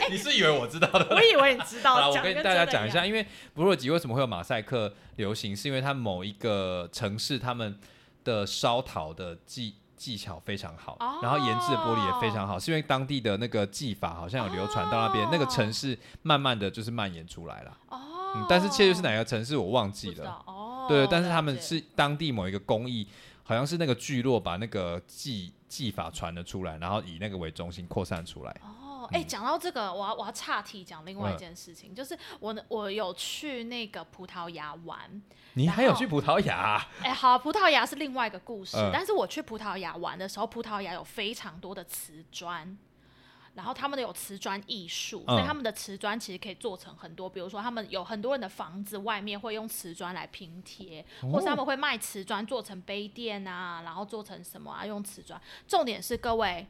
你是以为我知道的？我以为你知道。好我跟大家讲一下，因为土耳其为什么会有马赛克流行，是因为它某一个城市他们的烧陶的技技巧非常好，然后研制的玻璃也非常好，是因为当地的那个技法好像有流传到那边，那个城市慢慢的就是蔓延出来了。哦。但是确实是哪个城市我忘记了。哦。对，但是他们是当地某一个工艺，好像是那个聚落把那个技技法传了出来，然后以那个为中心扩散出来。哦，哦，哎，讲到这个，我要我要岔题讲另外一件事情，就是我我有去那个葡萄牙玩。你还有去葡萄牙？哎，好，葡萄牙是另外一个故事。但是我去葡萄牙玩的时候，葡萄牙有非常多的瓷砖。然后他们的有瓷砖艺术，所以他们的瓷砖其实可以做成很多，比如说他们有很多人的房子外面会用瓷砖来拼贴，或是他们会卖瓷砖做成杯垫啊，然后做成什么啊？用瓷砖。重点是各位，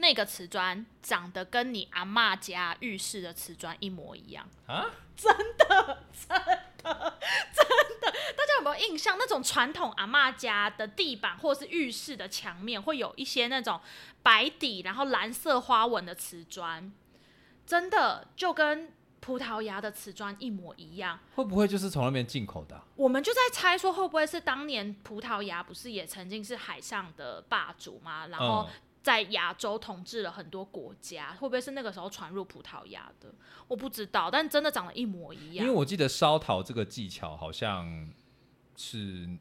那个瓷砖长得跟你阿妈家浴室的瓷砖一模一样啊！真的，真的，真的。大家有没有印象？那种传统阿妈家的地板或是浴室的墙面会有一些那种。白底，然后蓝色花纹的瓷砖，真的就跟葡萄牙的瓷砖一模一样。会不会就是从那边进口的？我们就在猜说，会不会是当年葡萄牙不是也曾经是海上的霸主吗？然后在亚洲统治了很多国家，会不会是那个时候传入葡萄牙的？我不知道，但真的长得一模一样。因为我记得烧陶这个技巧好像是。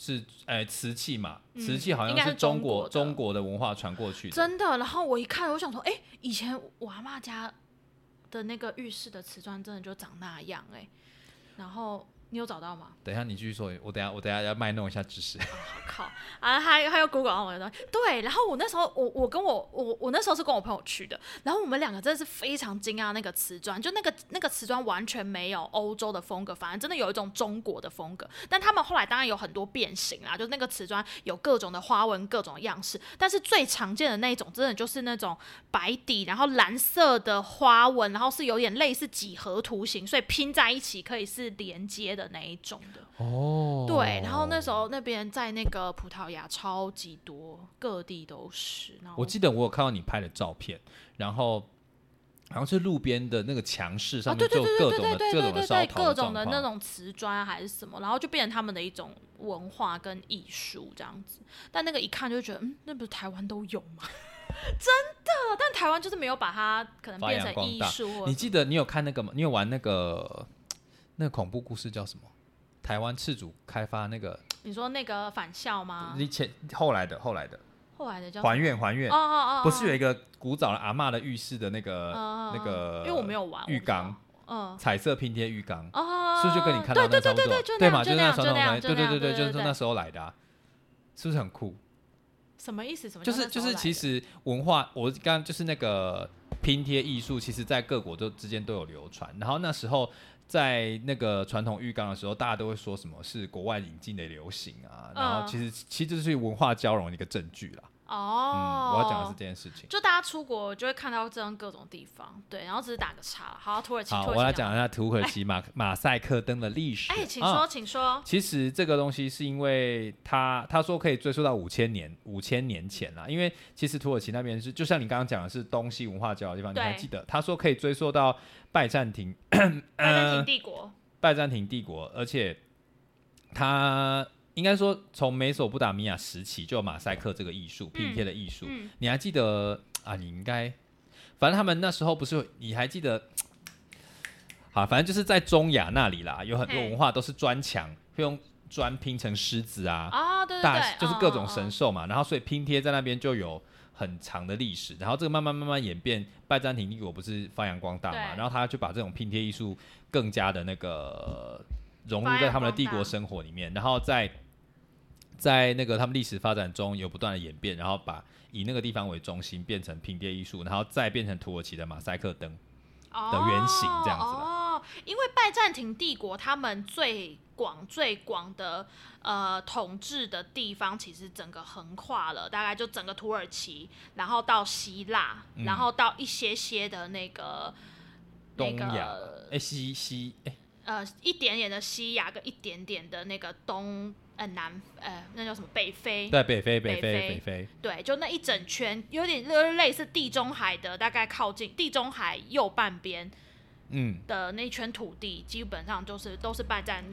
是，哎，瓷器嘛，瓷器好像是中国中国的文化传过去的。真的，然后我一看，我想说，哎，以前我阿妈家的那个浴室的瓷砖真的就长那样，哎，然后。你有找到吗？等一下，你继续说。我等下，我等下要卖弄一下知识。靠啊！还有还有，Google 啊，我对。然后我那时候，我我跟我我我那时候是跟我朋友去的。然后我们两个真的是非常惊讶，那个瓷砖，就那个那个瓷砖完全没有欧洲的风格，反而真的有一种中国的风格。但他们后来当然有很多变形啦，就那个瓷砖有各种的花纹、各种样式。但是最常见的那一种，真的就是那种白底，然后蓝色的花纹，然后是有点类似几何图形，所以拼在一起可以是连接。的那一种的哦，对，然后那时候那边在那个葡萄牙超级多，各地都是。我记得我有看到你拍的照片，然后好像是路边的那个墙饰上面就各种的各种的烧各种的那种瓷砖还是什么，然后就变成他们的一种文化跟艺术这样子。但那个一看就觉得，嗯，那不是台湾都有吗？真的，但台湾就是没有把它可能变成艺术。你记得你有看那个吗？你有玩那个？那个恐怖故事叫什么？台湾赤主开发那个？你说那个返校吗？你前后来的后来的后来的叫还愿还愿哦哦哦，不是有一个古早的阿嬷的浴室的那个那个？因为我没有玩浴缸，嗯，彩色拼贴浴缸哦，是不是就跟你看到那差不多？对嘛，就那传统的，对对对对，就是那时候来的，是不是很酷？什么意思？什么？就是就是其实文化，我刚就是那个拼贴艺术，其实在各国都之间都有流传，然后那时候。在那个传统浴缸的时候，大家都会说什么是国外引进的流行啊？然后其实其实这是文化交融的一个证据啦。哦，我要讲的是这件事情。就大家出国就会看到这样各种地方，对，然后只是打个叉。好，土耳其。好，我来讲一下土耳其马马赛克灯的历史。哎，请说，请说。其实这个东西是因为他他说可以追溯到五千年五千年前啦，因为其实土耳其那边是就像你刚刚讲的是东西文化交的地方，你还记得？他说可以追溯到拜占庭，拜占庭帝国，拜占庭帝国，而且他。应该说，从美索不达米亚时期就有马赛克这个艺术拼贴的艺术。你还记得啊？你应该，反正他们那时候不是？你还记得？好，反正就是在中亚那里啦，有很多文化都是砖墙，会用砖拼成狮子啊，啊，对对对，就是各种神兽嘛。然后所以拼贴在那边就有很长的历史。然后这个慢慢慢慢演变，拜占庭帝国不是发扬光大嘛？然后他就把这种拼贴艺术更加的那个融入在他们的帝国生活里面，然后在。在那个他们历史发展中有不断的演变，然后把以那个地方为中心变成拼贴艺术，然后再变成土耳其的马赛克灯的原型这样子。哦，因为拜占庭帝国他们最广最广的呃统治的地方，其实整个横跨了大概就整个土耳其，然后到希腊，然后到一些些的那个东亚，哎西西哎呃一点点的西亚跟一点点的那个东。呃，南呃，那叫什么？北非？对，北非，北非，北非。对，就那一整圈，有点类类似地中海的，大概靠近地中海右半边，嗯，的那圈土地，基本上就是都是拜占。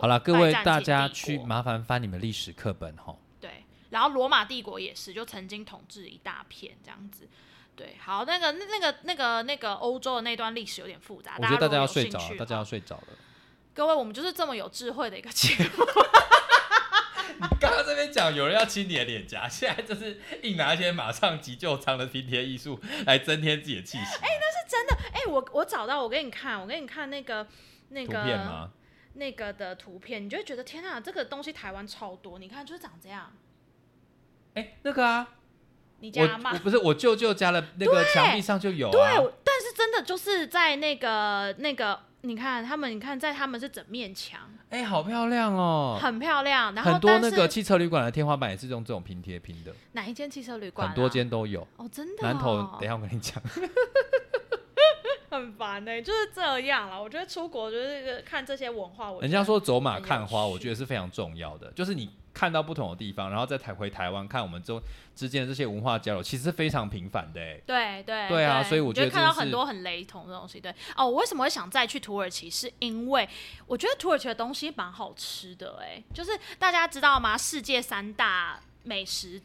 好了，各位大家去麻烦翻你们历史课本哈。对，然后罗马帝国也是，就曾经统治一大片这样子。对，好，那个那个那个那个欧洲的那段历史有点复杂，我觉得大家要睡着，大家要睡着了。各位，我们就是这么有智慧的一个节目。你 刚刚这边讲有人要亲你的脸颊，现在就是硬拿一些马上急救舱的拼贴艺术来增添自己的气息。哎，那是真的。哎，我我找到，我给你看，我给你看那个那个那个的图片，你就会觉得天啊，这个东西台湾超多。你看，就是长这样。哎，那个啊，你家吗？不是，我舅舅家的那个墙壁上就有。对，但是真的就是在那个那个。你看他们，你看在他们是整面墙，哎，好漂亮哦，很漂亮。然后很多那个汽车旅馆的天花板也是用这种拼贴拼的。哪一间汽车旅馆？很多间都有哦，真的。南头，等一下我跟你讲。很烦呢，就是这样了。我觉得出国就是看这些文化，人家说走马看花，我觉得是非常重要的。就是你。看到不同的地方，然后再台回台湾看我们中之间的这些文化交流，其实是非常频繁的。对对对啊，所以我觉得看到很多很雷同的东西。对哦，我为什么会想再去土耳其？是因为我觉得土耳其的东西蛮好吃的。哎，就是大家知道吗？世界三大美食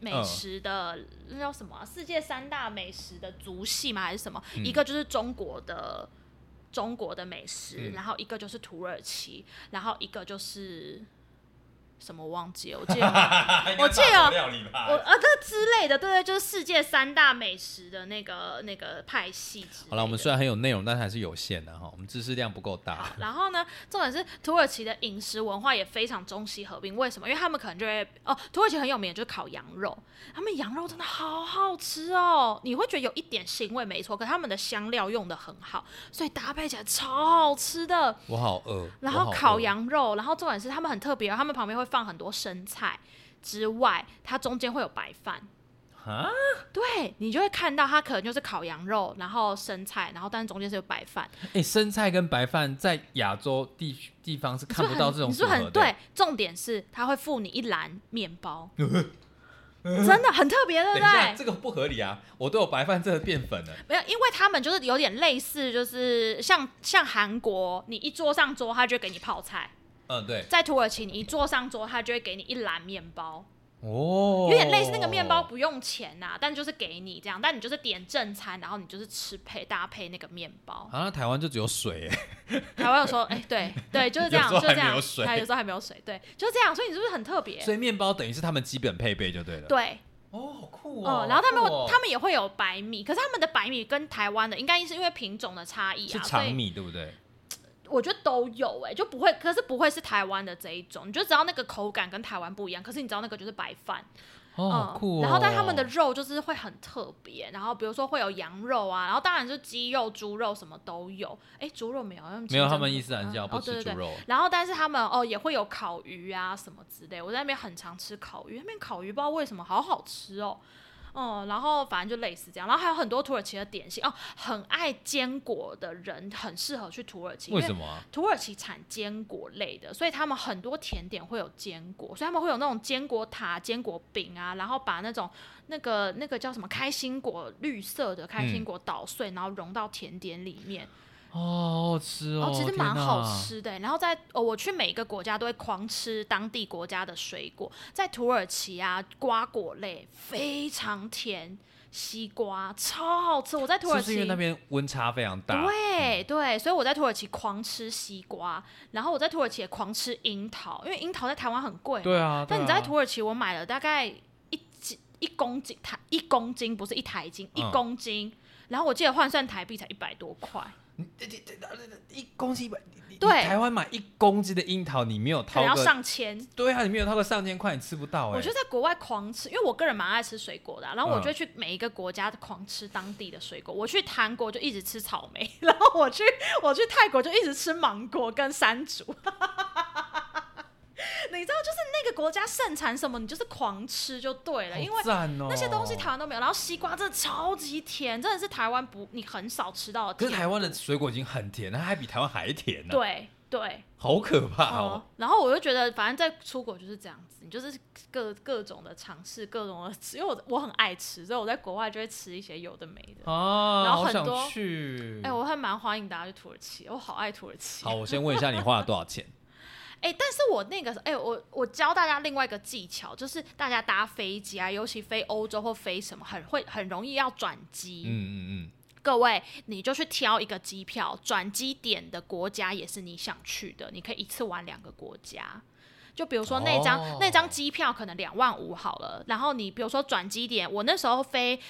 美食的那叫什么？世界三大美食的族系吗？还是什么？一个就是中国的中国的美食，然后一个就是土耳其，然后一个就是。什么忘记了？我记得，我记得，我啊，这之类的，对对，就是世界三大美食的那个那个派系。好了，我们虽然很有内容，但是还是有限的哈，我们知识量不够大。然后呢，重点是土耳其的饮食文化也非常中西合并。为什么？因为他们可能就会哦，土耳其很有名就是烤羊肉，他们羊肉真的好好吃哦，你会觉得有一点腥味，没错，可他们的香料用的很好，所以搭配起来超好吃的。我好饿。然后烤羊肉，然后重点是他们很特别，他们旁边会。放很多生菜之外，它中间会有白饭啊，对你就会看到它可能就是烤羊肉，然后生菜，然后但是中间是有白饭。哎，生菜跟白饭在亚洲地地方是看不到这种组合对，重点是它会附你一篮面包，真的很特别，对不对？这个不合理啊！我都有白饭，这个变粉了。没有，因为他们就是有点类似，就是像像韩国，你一桌上桌，他就给你泡菜。嗯，对，在土耳其，你一坐上桌，他就会给你一篮面包，哦，有点类似那个面包不用钱呐，但就是给你这样，但你就是点正餐，然后你就是吃配搭配那个面包。好像台湾就只有水，台湾有说，哎，对对，就是这样，就这样，有水，有时候还没有水，对，就是这样，所以你是不是很特别？所以面包等于是他们基本配备就对了。对，哦，好酷哦。然后他们他们也会有白米，可是他们的白米跟台湾的应该是因为品种的差异啊，是长米对不对？我觉得都有哎，就不会，可是不会是台湾的这一种，你就知道那个口感跟台湾不一样。可是你知道那个就是白饭，哦，酷哦。然后但他们的肉就是会很特别，然后比如说会有羊肉啊，然后当然就鸡肉、猪肉什么都有。哎，猪肉没有，没有，他们伊斯兰教不吃猪肉。然后但是他们哦也会有烤鱼啊什么之类。我在那边很常吃烤鱼，那边烤鱼不知道为什么好好吃哦。哦，然后反正就类似这样，然后还有很多土耳其的点心哦，很爱坚果的人很适合去土耳其。为什么？土耳其产坚果类的，所以他们很多甜点会有坚果，所以他们会有那种坚果塔、坚果饼啊，然后把那种那个那个叫什么开心果，绿色的开心果捣碎，然后融到甜点里面。哦，吃哦，其实蛮好吃的。然后在哦，我去每一个国家都会狂吃当地国家的水果。在土耳其啊，瓜果类非常甜，西瓜超好吃。我在土耳其，因为那边温差非常大。对对，所以我在土耳其狂吃西瓜，然后我在土耳其也狂吃樱桃，因为樱桃在台湾很贵。对啊，但你在土耳其，我买了大概一斤一公斤台一公斤，不是一台斤，一公斤。然后我记得换算台币才一百多块。一公斤一百，对，台湾买一公斤的樱桃，你没有掏要上千，对啊，你没有掏个上千块，你吃不到哎。我觉得在国外狂吃，因为我个人蛮爱吃水果的，然后我就会去每一个国家狂吃当地的水果。我去韩国就一直吃草莓，然后我去我去泰国就一直吃芒果跟山竹。你知道，就是那个国家盛产什么，你就是狂吃就对了，因为那些东西台湾都没有。然后西瓜真的超级甜，真的是台湾不你很少吃到的。可是台湾的水果已经很甜，它还比台湾还甜呢。对对，好可怕哦。然后我就觉得，反正在出国就是这样子，你就是各各种的尝试，各种的吃，因为我我很爱吃，所以我在国外就会吃一些有的没的哦。然后很多去，哎，我还蛮欢迎大家去土耳其，我好爱土耳其。好，我先问一下，你花了多少钱？哎，但是我那个，哎，我我教大家另外一个技巧，就是大家搭飞机啊，尤其飞欧洲或飞什么，很会很容易要转机。嗯嗯嗯。各位，你就去挑一个机票，转机点的国家也是你想去的，你可以一次玩两个国家。就比如说那张那张机票可能两万五好了，然后你比如说转机点，我那时候飞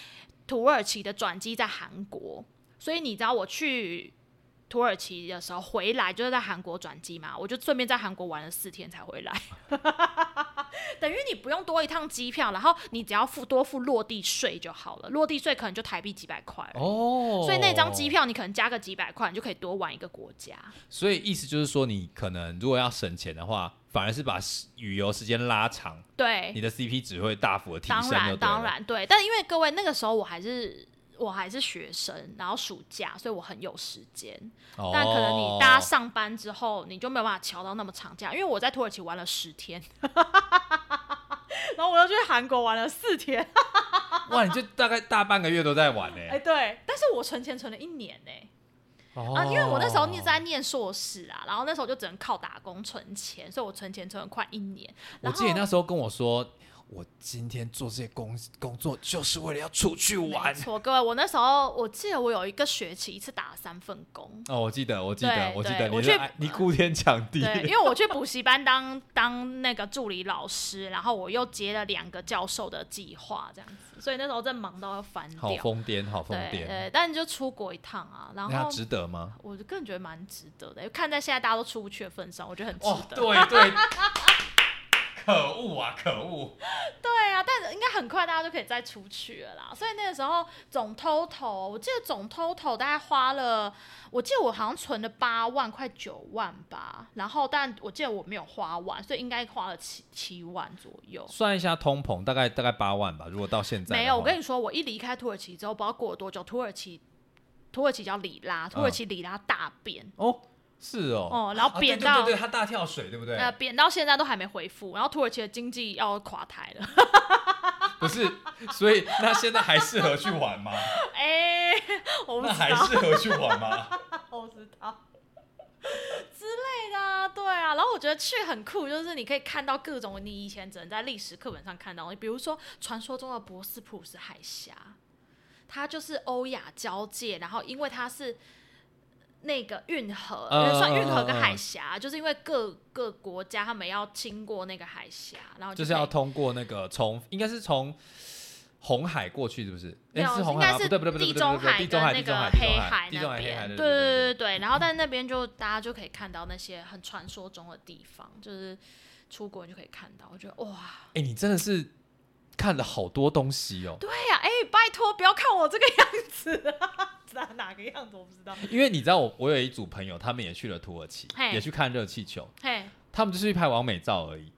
土耳其的转机在韩国，所以你知道我去。土耳其的时候回来就是在韩国转机嘛，我就顺便在韩国玩了四天才回来，等于你不用多一趟机票，然后你只要付多付落地税就好了，落地税可能就台币几百块哦，所以那张机票你可能加个几百块，你就可以多玩一个国家。所以意思就是说，你可能如果要省钱的话，反而是把旅游时间拉长，对，你的 CP 值会大幅的提升。当然，当然，对，但因为各位那个时候我还是。我还是学生，然后暑假，所以我很有时间。但可能你大家上班之后，你就没有办法调到那么长假。因为我在土耳其玩了十天，然后我又去韩国玩了四天。哇，你就大概大半个月都在玩呢？哎，对。但是我存钱存了一年呢。啊，因为我那时候你在念硕士啊，然后那时候就只能靠打工存钱，所以我存钱存了快一年。我记得那时候跟我说。我今天做这些工工作，就是为了要出去玩。错，各位，我那时候我记得我有一个学期一次打了三份工。哦，我记得，我记得，我记得，我去你哭天抢地。对，因为我去补习班当当那个助理老师，然后我又接了两个教授的计划，这样子，所以那时候真忙到要翻掉。好疯癫，好疯癫。对，但就出国一趟啊，然后值得吗？我个人觉得蛮值得的，看在现在大家都出不去的份上，我觉得很值得。对对。可恶啊！可恶。对啊，但应该很快大家就可以再出去了啦。所以那个时候总 total，我记得总 total 大概花了，我记得我好像存了八万快九万吧。然后，但我记得我没有花完，所以应该花了七七万左右。算一下通膨，大概大概八万吧。如果到现在没有，我跟你说，我一离开土耳其之后，不知道过了多久，土耳其土耳其叫里拉，土耳其里拉大变哦。是哦，哦，然后贬到对对，它大跳水，对不对？呃，贬到现在都还没恢复，然后土耳其的经济要垮台了。不是，所以那现在还适合去玩吗？哎，我不知道。那还适合去玩吗？我不知道。之类的啊，对啊。然后我觉得去很酷，就是你可以看到各种你以前只能在历史课本上看到，比如说传说中的博斯普鲁斯海峡，它就是欧亚交界，然后因为它是。那个运河，算运河跟海峡，就是因为各个国家他们要经过那个海峡，然后就是要通过那个从应该是从红海过去，是不是？没有，应该是地中海跟那个黑海那边。对对对对对。然后在那边就大家就可以看到那些很传说中的地方，就是出国就可以看到。我觉得哇，哎，你真的是看了好多东西哦。对呀，哎，拜托不要看我这个样子。哪哪个样子我不知道，因为你知道我我有一组朋友，他们也去了土耳其，也去看热气球，他们就是去拍完美照而已。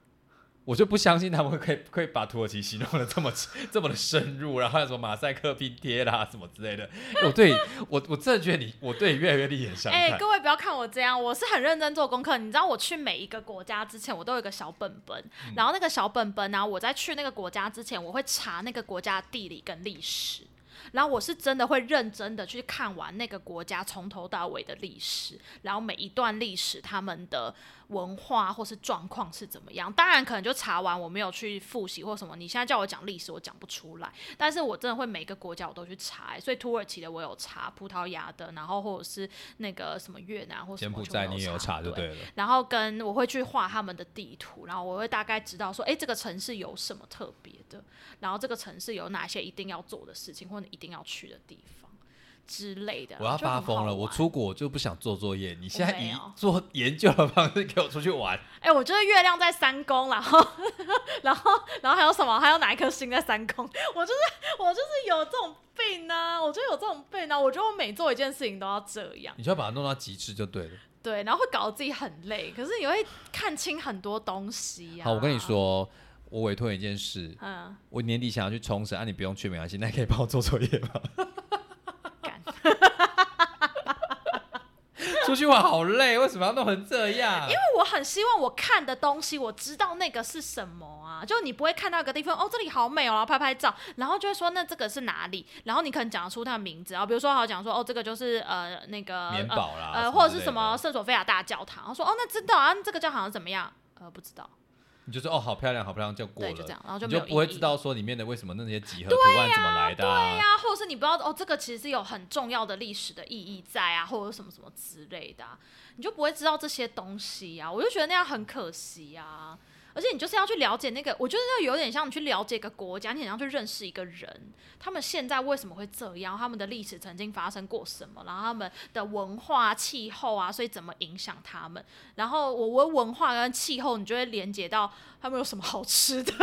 我就不相信他们会可以可以把土耳其形容的这么这么的深入，然后有什么马赛克拼贴啦什么之类的。我对我我真的觉得你我对你越来越厉害。哎，各位不要看我这样，我是很认真做功课。你知道我去每一个国家之前，我都有一个小本本，然后那个小本本呢，我在去那个国家之前，我会查那个国家地理跟历史。然后我是真的会认真的去看完那个国家从头到尾的历史，然后每一段历史他们的。文化或是状况是怎么样？当然可能就查完，我没有去复习或什么。你现在叫我讲历史，我讲不出来。但是我真的会每个国家我都去查，所以土耳其的我有查，葡萄牙的，然后或者是那个什么越南或什么，柬埔寨你也有查就对了。然后跟我会去画他们的地图，然后我会大概知道说，哎，这个城市有什么特别的，然后这个城市有哪些一定要做的事情，或者一定要去的地方。之类的，我要发疯了！我出国就不想做作业，你现在以做研究的方式给我出去玩。哎，我觉得月亮在三宫，然后，然后，然后还有什么？还有哪一颗星在三宫？我就是我就是有这种病呢，我就有这种病呢。我觉得我每做一件事情都要这样，你就要把它弄到极致就对了。对，然后会搞得自己很累，可是你会看清很多东西啊。好，我跟你说，我委托一件事，嗯，我年底想要去冲绳，啊，你不用去没关系，那可以帮我做作业吗？出去玩好累，为什么要弄成这样？因为我很希望我看的东西，我知道那个是什么啊。就你不会看到一个地方，哦，这里好美哦，然后拍拍照，然后就会说那这个是哪里？然后你可能讲得出它的名字啊，比如说好讲说哦，这个就是呃那个棉堡啦，呃或者是什么圣索菲亚大教堂。然后说哦，那知道啊，这个教堂怎么样？呃，不知道。你就说哦，好漂亮，好漂亮，就过了。就这样，然后就就不会知道说里面的为什么那些几何图案怎么来的。对呀，或者是你不知道哦，这个其实是有很重要的历史的意义在啊，或者什么什么之类的，你就不会知道这些东西啊。我就觉得那样很可惜啊。而且你就是要去了解那个，我觉得要有点像你去了解一个国家，你想要去认识一个人，他们现在为什么会这样，他们的历史曾经发生过什么，然后他们的文化、气候啊，所以怎么影响他们。然后我问文化跟气候，你就会连接到他们有什么好吃的。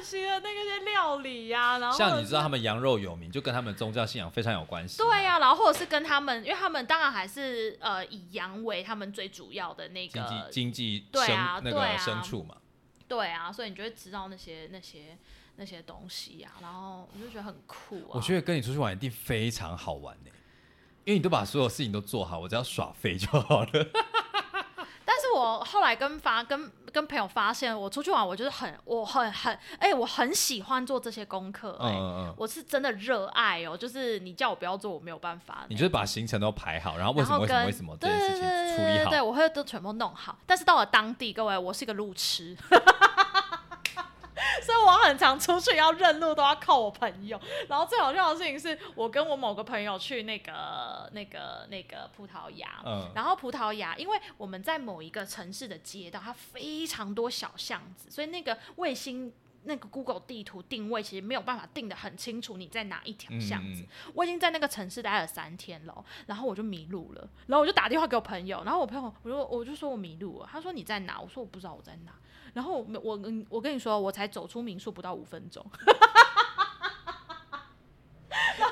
那个些料理呀，然后像你知道他们羊肉有名，就跟他们宗教信仰非常有关系。对呀，然后或者是跟他们，因为他们当然还是呃以羊为他们最主要的那个经济经济对啊那个牲畜嘛。对啊，所以你就会知道那些那些那些东西呀，然后我就觉得很酷啊。我觉得跟你出去玩一定非常好玩呢，因为你都把所有事情都做好，我只要耍废就好了。我后来跟发跟跟朋友发现，我出去玩，我就是很我很很哎，我很喜欢做这些功课，哎，我是真的热爱哦。就是你叫我不要做，我没有办法。你就是把行程都排好，然后为什么为什么为什么这件事情处理好，对我会都全部弄好。但是到了当地，各位，我是一个路痴。所以我很常出去要认路，都要靠我朋友。然后最好笑的事情是我跟我某个朋友去那个、那个、那个葡萄牙。嗯。然后葡萄牙，因为我们在某一个城市的街道，它非常多小巷子，所以那个卫星、那个 Google 地图定位其实没有办法定的很清楚，你在哪一条巷子。我已经在那个城市待了三天了，然后我就迷路了。然后我就打电话给我朋友，然后我朋友我就我就说我迷路了。他说你在哪？我说我不知道我在哪。然后我我我跟你说，我才走出民宿不到五分钟。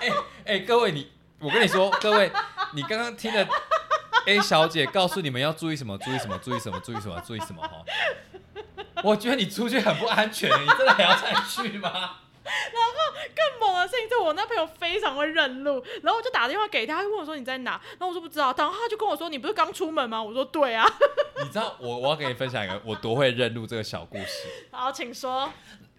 哎哎，各位你，我跟你说，各位，你刚刚听的 A 小姐告诉你们要注意什么？注意什么？注意什么？注意什么？注意什么？哈！我觉得你出去很不安全，你真的还要再去吗？然后更猛的事情是我那朋友非常会认路，然后我就打电话给他，他问我说你在哪？然后我说不知道，然后他就跟我说你不是刚出门吗？我说对啊。你知道我我要给你分享一个我多会认路这个小故事。好，请说。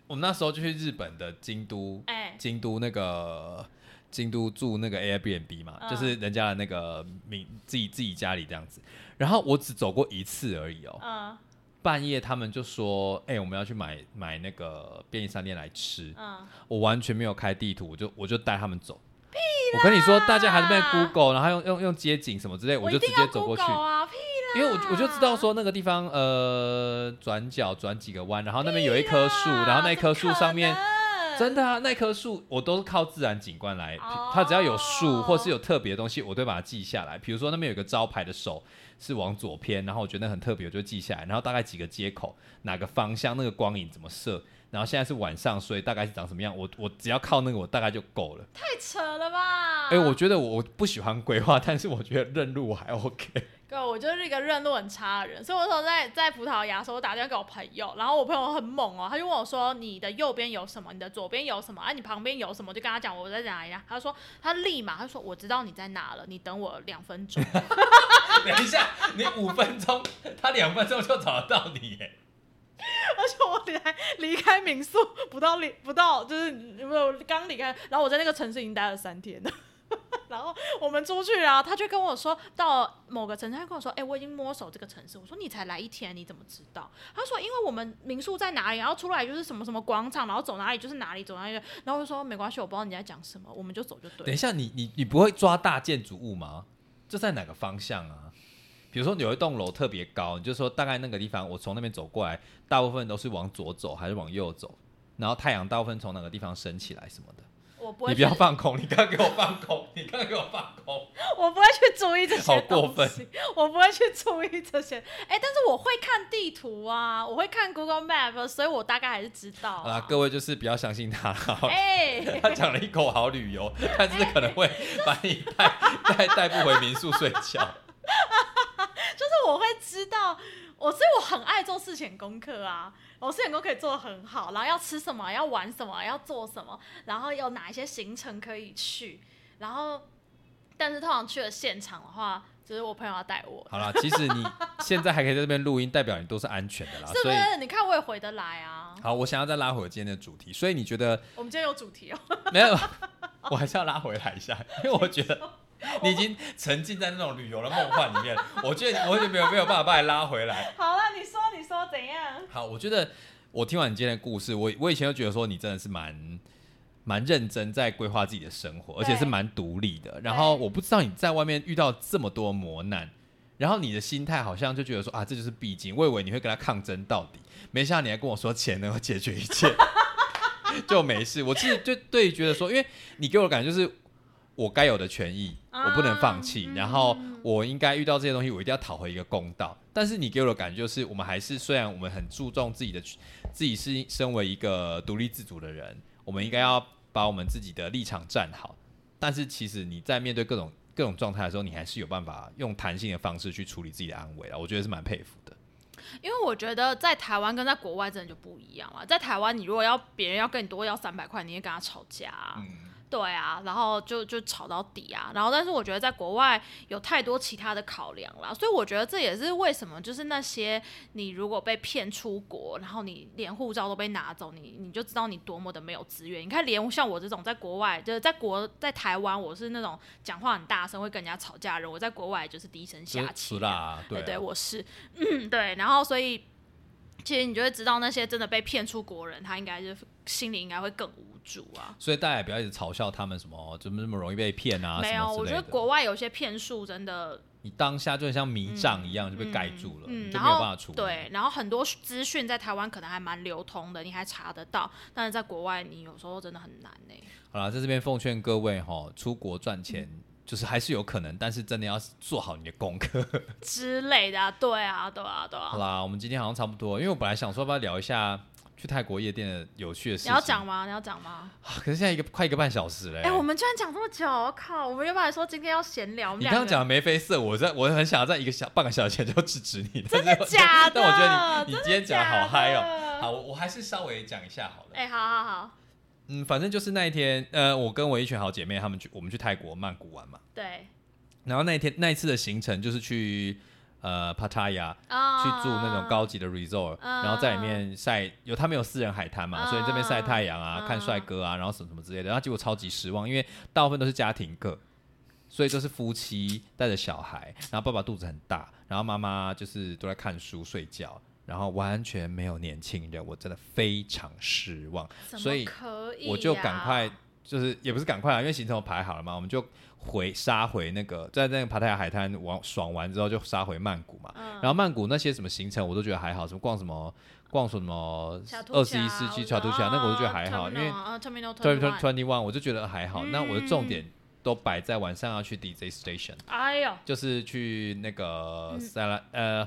我们那时候就去日本的京都，哎，京都那个京都住那个 Airbnb 嘛，就是人家的那个名自己自己家里这样子。然后我只走过一次而已哦。嗯。半夜他们就说：“哎，我们要去买买那个便利商店来吃。”嗯，我完全没有开地图，我就我就带他们走。我跟你说，大家还是被 Google，然后用用用街景什么之类，我就直接走过去。因为我我就知道说那个地方呃转角转几个弯，然后那边有一棵树，然后那棵树上面真的啊，那棵树我都是靠自然景观来，它只要有树或是有特别的东西，我都把它记下来。比如说那边有个招牌的手。是往左偏，然后我觉得很特别，我就记下来。然后大概几个接口，哪个方向，那个光影怎么射。然后现在是晚上，所以大概是长什么样，我我只要靠那个，我大概就够了。太扯了吧！哎，我觉得我不喜欢规划，但是我觉得认路我还 OK。哥，我就是一个认路很差的人，所以我说在在葡萄牙的时候，我打电话给我朋友，然后我朋友很猛哦，他就问我说：“你的右边有什么？你的左边有什么？啊，你旁边有什么？”我就跟他讲我在哪里。他说他立马他说我知道你在哪了，你等我两分钟。等一下，你五分钟，他两分钟就找得到你耶。而且我才离开民宿不到离不到，就是有没有刚离开，然后我在那个城市已经待了三天了。然后我们出去啊，他就跟我说到某个城市，他跟我说：“哎，我已经摸熟这个城市。”我说：“你才来一天，你怎么知道？”他说：“因为我们民宿在哪里，然后出来就是什么什么广场，然后走哪里就是哪里，走哪里。”然后我就说：“没关系，我不知道你在讲什么，我们就走就对。”等一下，你你你不会抓大建筑物吗？这在哪个方向啊？比如说有一栋楼特别高，你就说大概那个地方，我从那边走过来，大部分都是往左走还是往右走？然后太阳大部分从哪个地方升起来什么的？你不要放空！你刚刚给我放空！你刚刚给我放空！我不会去注意这些东西，我不会去注意这些。哎，但是我会看地图啊，我会看 Google Map，所以我大概还是知道。啊，各位就是不要相信他。哎，他讲了一口好旅游，但是可能会把你带带带不回民宿睡觉。就是我会知道，我所以我很爱做事前功课啊。我事前功课可以做的很好，然后要吃什么，要玩什么，要做什么，然后有哪一些行程可以去，然后，但是通常去了现场的话，就是我朋友要带我。好了，其实你 现在还可以在这边录音，代表你都是安全的啦。是不是？你看我也回得来啊。好，我想要再拉回今天的主题，所以你觉得？我们今天有主题哦。没有，我还是要拉回来一下，因为我觉得。你已经沉浸在那种旅游的梦幻里面，我觉得我已经没有没有办法把你拉回来。好了，你说你说怎样？好，我觉得我听完你今天的故事，我我以前就觉得说你真的是蛮蛮认真在规划自己的生活，而且是蛮独立的。然后我不知道你在外面遇到这么多磨难，然后你的心态好像就觉得说啊，这就是必经。我以为你会跟他抗争到底，没想到你还跟我说钱能够解决一切，就没事。我其实就对觉得说，因为你给我的感觉就是我该有的权益，我不能放弃。然后我应该遇到这些东西，我一定要讨回一个公道。但是你给我的感觉就是，我们还是虽然我们很注重自己的，自己是身为一个独立自主的人，我们应该要把我们自己的立场站好。但是其实你在面对各种各种状态的时候，你还是有办法用弹性的方式去处理自己的安危啊。我觉得是蛮佩服的。因为我觉得在台湾跟在国外真的就不一样了。在台湾，你如果要别人要跟你多要三百块，你也跟他吵架。嗯。对啊，然后就就吵到底啊，然后但是我觉得在国外有太多其他的考量了，所以我觉得这也是为什么就是那些你如果被骗出国，然后你连护照都被拿走，你你就知道你多么的没有资源。你看，连像我这种在国外就是在国在台湾，我是那种讲话很大声会跟人家吵架的人，我在国外就是低声下气。对对，我是，对，然后所以其实你就会知道那些真的被骗出国人，他应该是心里应该会更无。助啊，所以大家也不要一直嘲笑他们什么怎么那么容易被骗啊？没有，我觉得国外有些骗术真的，你当下就像迷障一样就被盖住了，就没有办法出。对，然后很多资讯在台湾可能还蛮流通的，你还查得到，但是在国外你有时候真的很难呢。好了，在这边奉劝各位哈，出国赚钱就是还是有可能，但是真的要做好你的功课 之类的。对啊，对啊，对啊。好啦，我们今天好像差不多，因为我本来想说要不要聊一下。去泰国夜店的有趣的事情，你要讲吗？你要讲吗？可是现在一个快一个半小时嘞！哎，我们居然讲这么久，我靠！我们原本说今天要闲聊，你刚刚讲眉飞色，我在我很想要在一个小半个小时前就制止你，真的 假的？但我觉得你你今天讲的好嗨哦！好，我我还是稍微讲一下好了。哎，好好好。嗯，反正就是那一天，呃，我跟我一群好姐妹，她们去我们去泰国曼谷玩嘛。对。然后那一天那一次的行程就是去。呃，Pattaya 去住那种高级的 resort，然后在里面晒，有他们有私人海滩嘛，所以这边晒太阳啊，看帅哥啊，然后什么什么之类的，然后结果超级失望，因为大部分都是家庭课，所以都是夫妻带着小孩，然后爸爸肚子很大，然后妈妈就是都在看书睡觉，然后完全没有年轻人，我真的非常失望，所以我就赶快。就是也不是赶快啊，因为行程我排好了嘛，我们就回杀回那个在那个帕泰亚海滩玩爽完之后就杀回曼谷嘛。然后曼谷那些什么行程我都觉得还好，什么逛什么逛什么二十一世纪小图桥那个我都觉得还好，因为 twenty twenty one 我就觉得还好。那我的重点都摆在晚上要去 DJ station，哎呦，就是去那个塞拉呃，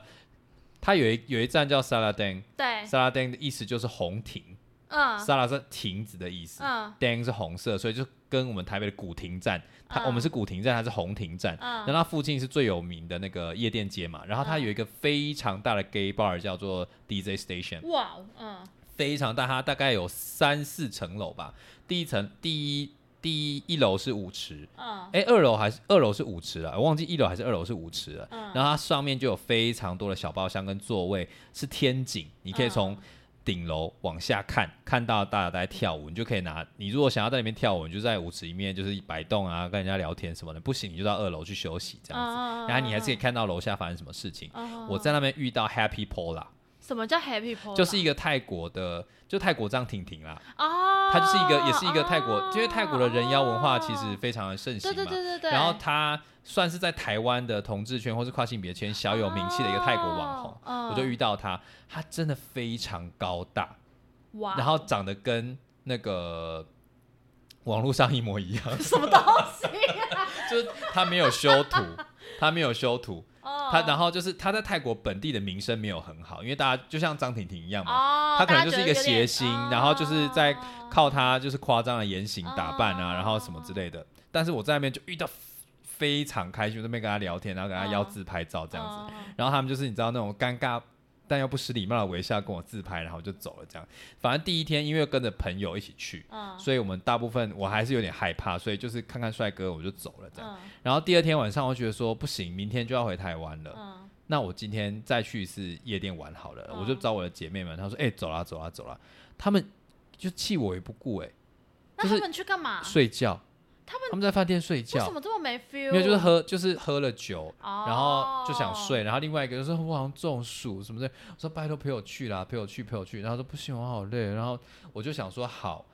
它有一有一站叫萨拉丁，对，萨拉丁的意思就是红亭。嗯，沙拉是亭子的意思，嗯，d 是红色，所以就跟我们台北的古亭站，它我们是古亭站，它是红亭站，然后它附近是最有名的那个夜店街嘛，然后它有一个非常大的 gay bar 叫做 DJ Station，哇，嗯，非常大，它大概有三四层楼吧，第一层第一第一一楼是舞池，嗯，哎，二楼还是二楼是舞池了，我忘记一楼还是二楼是舞池了，嗯，然后它上面就有非常多的小包厢跟座位，是天井，你可以从。顶楼往下看，看到大家在跳舞，你就可以拿。你如果想要在里面跳舞，你就在舞池里面就是摆动啊，跟人家聊天什么的。不行，你就到二楼去休息这样子。然后你还是可以看到楼下发生什么事情。我在那边遇到 Happy Pola。什么叫 Happy Pola？就是一个泰国的，就泰国张婷婷啦。哦。他就是一个，也是一个泰国，因为泰国的人妖文化其实非常的盛行嘛。对对对对对。然后他。算是在台湾的同志圈或是跨性别圈小有名气的一个泰国网红，我就遇到他，他真的非常高大，哇，然后长得跟那个网络上一模一样，什么东西？就是他没有修图，他没有修图，他然后就是他在泰国本地的名声没有很好，因为大家就像张婷婷一样嘛，他可能就是一个谐星，然后就是在靠他就是夸张的言行打扮啊，然后什么之类的，但是我在那边就遇到。非常开心，那边跟他聊天，然后跟他要自拍照这样子，然后他们就是你知道那种尴尬但又不失礼貌的微笑跟我自拍，然后就走了这样。反正第一天因为跟着朋友一起去，所以我们大部分我还是有点害怕，所以就是看看帅哥我就走了这样。然后第二天晚上我觉得说不行，明天就要回台湾了，那我今天再去一次夜店玩好了，我就找我的姐妹们，她说哎走啦走啦走啦，他们就弃我也不顾哎，那他们去干嘛？睡觉。他们他们在饭店睡觉，为什么这么没 feel？没有，就是喝，就是喝了酒，然后就想睡。然后另外一个就说我好像中暑什么的，我说拜托陪我去啦，陪我去，陪我去。然后说不行，我好累。然后我就想说好，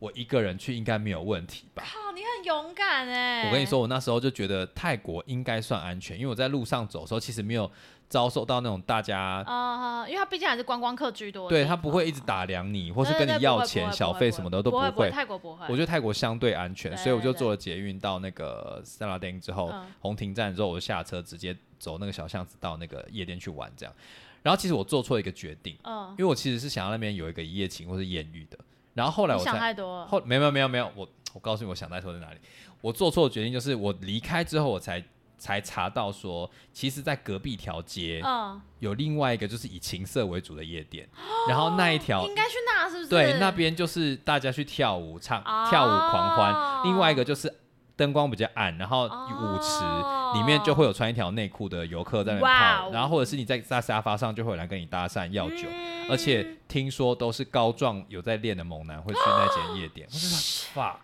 我一个人去应该没有问题吧？好，你很很勇敢哎！我跟你说，我那时候就觉得泰国应该算安全，因为我在路上走的时候，其实没有遭受到那种大家啊，因为他毕竟还是观光客居多，对他不会一直打量你，或是跟你要钱、小费什么的都不会。泰国不会，我觉得泰国相对安全，所以我就坐了捷运到那个萨拉丁之后，红亭站之后，我就下车直接走那个小巷子到那个夜店去玩这样。然后其实我做错一个决定，嗯，因为我其实是想要那边有一个一夜情或是艳遇的。然后后来我想太多，后没有没有没有没有，我我告诉你我想太多在哪里。我做错的决定就是我离开之后，我才才查到说，其实，在隔壁条街，嗯，有另外一个就是以情色为主的夜店。然后那一条应该去那是不是？对，那边就是大家去跳舞、唱跳舞狂欢。另外一个就是灯光比较暗，然后舞池里面就会有穿一条内裤的游客在那泡，然后或者是你在在沙发上就会有人跟你搭讪要酒。而且听说都是高壮有在练的猛男会去那间夜店。fuck，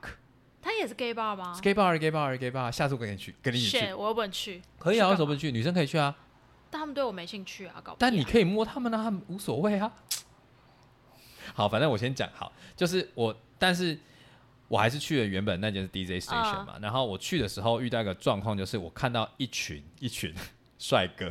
他也是 gay bar 吗？gay bar，gay bar，gay bar。下次我跟你去，跟你一起去。我不能去。可以啊，为什么不能去？女生可以去啊。但他们对我没兴趣啊，搞。但你可以摸他们啊，他们无所谓啊。好，反正我先讲好，就是我，但是我还是去了原本那间是 DJ station 嘛。然后我去的时候遇到一个状况，就是我看到一群一 群帅哥，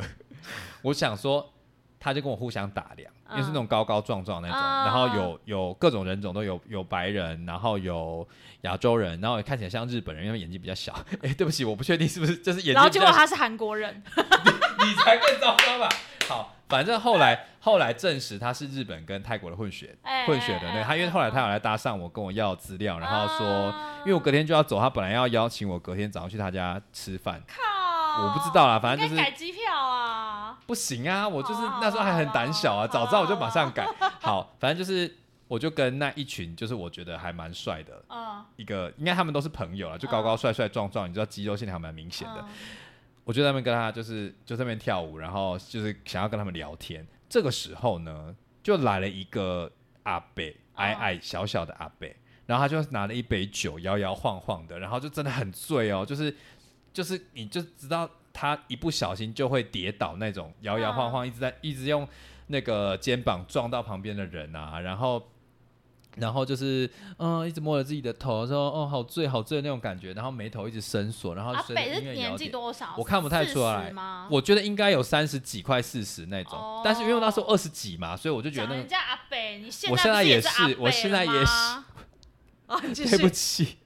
我想说。他就跟我互相打量，因为是那种高高壮壮那种，然后有有各种人种都有，有白人，然后有亚洲人，然后看起来像日本人，因为眼睛比较小。哎，对不起，我不确定是不是就是眼睛。然后结果他是韩国人，你你才更糟糕吧？好，反正后来后来证实他是日本跟泰国的混血混血的那他，因为后来他有来搭讪我，跟我要资料，然后说，因为我隔天就要走，他本来要邀请我隔天早上去他家吃饭。靠，我不知道啦，反正就是改机票啊。不行啊，我就是那时候还很胆小啊，早知道我就马上改。好，反正就是我就跟那一群，就是我觉得还蛮帅的，一个应该他们都是朋友啊，就高高帅帅壮壮，你知道肌肉线条蛮明显的。我就在那边跟他就是就在那边跳舞，然后就是想要跟他们聊天。这个时候呢，就来了一个阿贝，矮矮小小的阿贝，然后他就拿了一杯酒，摇摇晃晃的，然后就真的很醉哦，就是就是你就知道。他一不小心就会跌倒，那种摇摇晃晃，一直在一直用那个肩膀撞到旁边的人啊，然后，然后就是嗯，一直摸着自己的头，说哦，好醉，好醉的那种感觉，然后眉头一直伸缩，然后阿北是年纪多少？我看不太出来我觉得应该有三十几，快四十那种，但是因为那时候二十几嘛，所以我就觉得人家阿北，你我现在也是，我现在也是 对不起。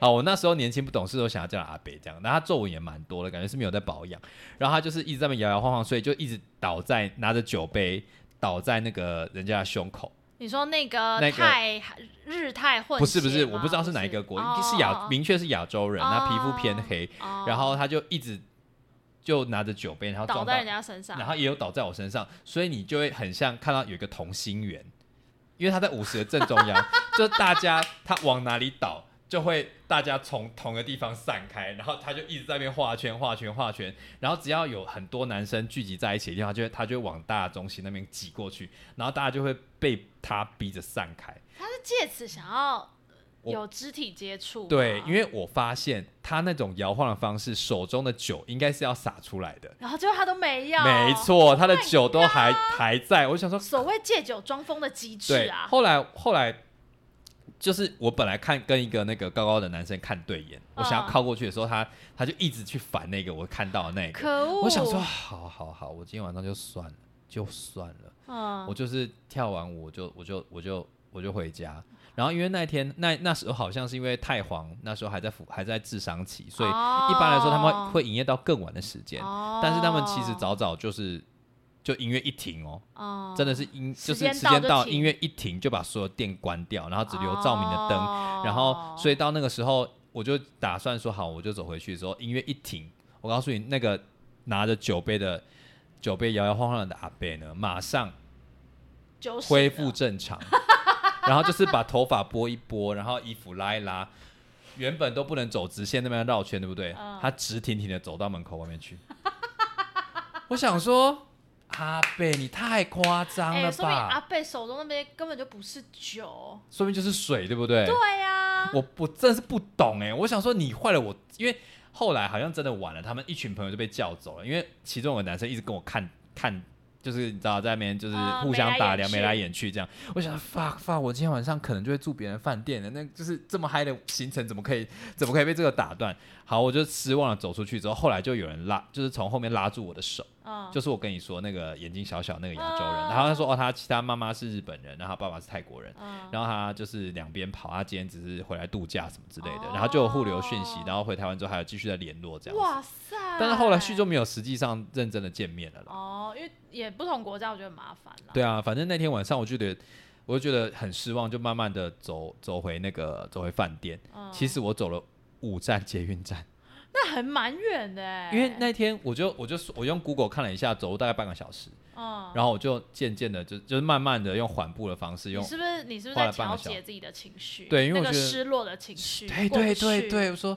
好，我那时候年轻不懂事，都想要叫阿北这样。然后他皱纹也蛮多的，感觉是没有在保养。然后他就是一直在那摇摇晃晃，所以就一直倒在拿着酒杯倒在那个人家的胸口。你说那个泰日泰混？不是不是，我不知道是哪一个国，是亚明确是亚洲人，他皮肤偏黑。然后他就一直就拿着酒杯，然后倒在人家身上，然后也有倒在我身上，所以你就会很像看到有一个同心圆，因为他在舞池的正中央，就大家他往哪里倒。就会大家从同个地方散开，然后他就一直在那边画圈、画圈、画圈，然后只要有很多男生聚集在一起的地方，就会他就往大中心那边挤过去，然后大家就会被他逼着散开。他是借此想要有肢体接触。对，因为我发现他那种摇晃的方式，手中的酒应该是要洒出来的，然后最后他都没有。没错，他的酒都还还在。我想说，所谓借酒装疯的机制啊。后来后来。就是我本来看跟一个那个高高的男生看对眼，我想要靠过去的时候，他他就一直去烦那个我看到的那个。可恶！我想说，好好好，我今天晚上就算了，就算了。嗯。我就是跳完舞，我就我就我就我就回家。然后因为那天那那时候好像是因为太皇那时候还在服还在智商期，所以一般来说他们会营业到更晚的时间。哦。但是他们其实早早就是。就音乐一停哦，真的是音就是时间到，音乐一停就把所有电关掉，然后只留照明的灯，然后所以到那个时候我就打算说好，我就走回去的时候，音乐一停，我告诉你，那个拿着酒杯的酒杯摇摇晃晃的阿贝呢，马上恢复正常，然后就是把头发拨一拨，然后衣服拉一拉，原本都不能走直线那边绕圈，对不对？他直挺挺的走到门口外面去，我想说。阿贝，你太夸张了吧！阿贝手中那边根本就不是酒，说明就是水，对不对？对呀，我我真的是不懂哎！我想说你坏了我，因为后来好像真的晚了，他们一群朋友就被叫走了，因为其中有个男生一直跟我看看就是你知道在那边就是互相打量，眉来眼去这样。我想，fuck fuck，我今天晚上可能就会住别人饭店的，那就是这么嗨的行程，怎么可以怎么可以被这个打断？好，我就失望了走出去之后，后来就有人拉，就是从后面拉住我的手，就是我跟你说那个眼睛小小那个亚洲人，然后他说哦，他其他妈妈是日本人，然后爸爸是泰国人，然后他就是两边跑，他今天只是回来度假什么之类的，然后就有互留讯息，然后回台湾之后还有继续在联络这样。哇塞！但是后来续就没有实际上认真的见面了啦。哦，因为也不同国家，我觉得很麻烦了。对啊，反正那天晚上我就觉得，我就觉得很失望，就慢慢的走走回那个走回饭店。其实我走了五站捷运站。那很蛮远的，因为那天我就我就我用 Google 看了一下，走路大概半个小时，嗯，然后我就渐渐的就就是慢慢的用缓步的方式用，你是不是你是不是在调节自己的情绪？对，因为我觉得失落的情绪，对对对对，我说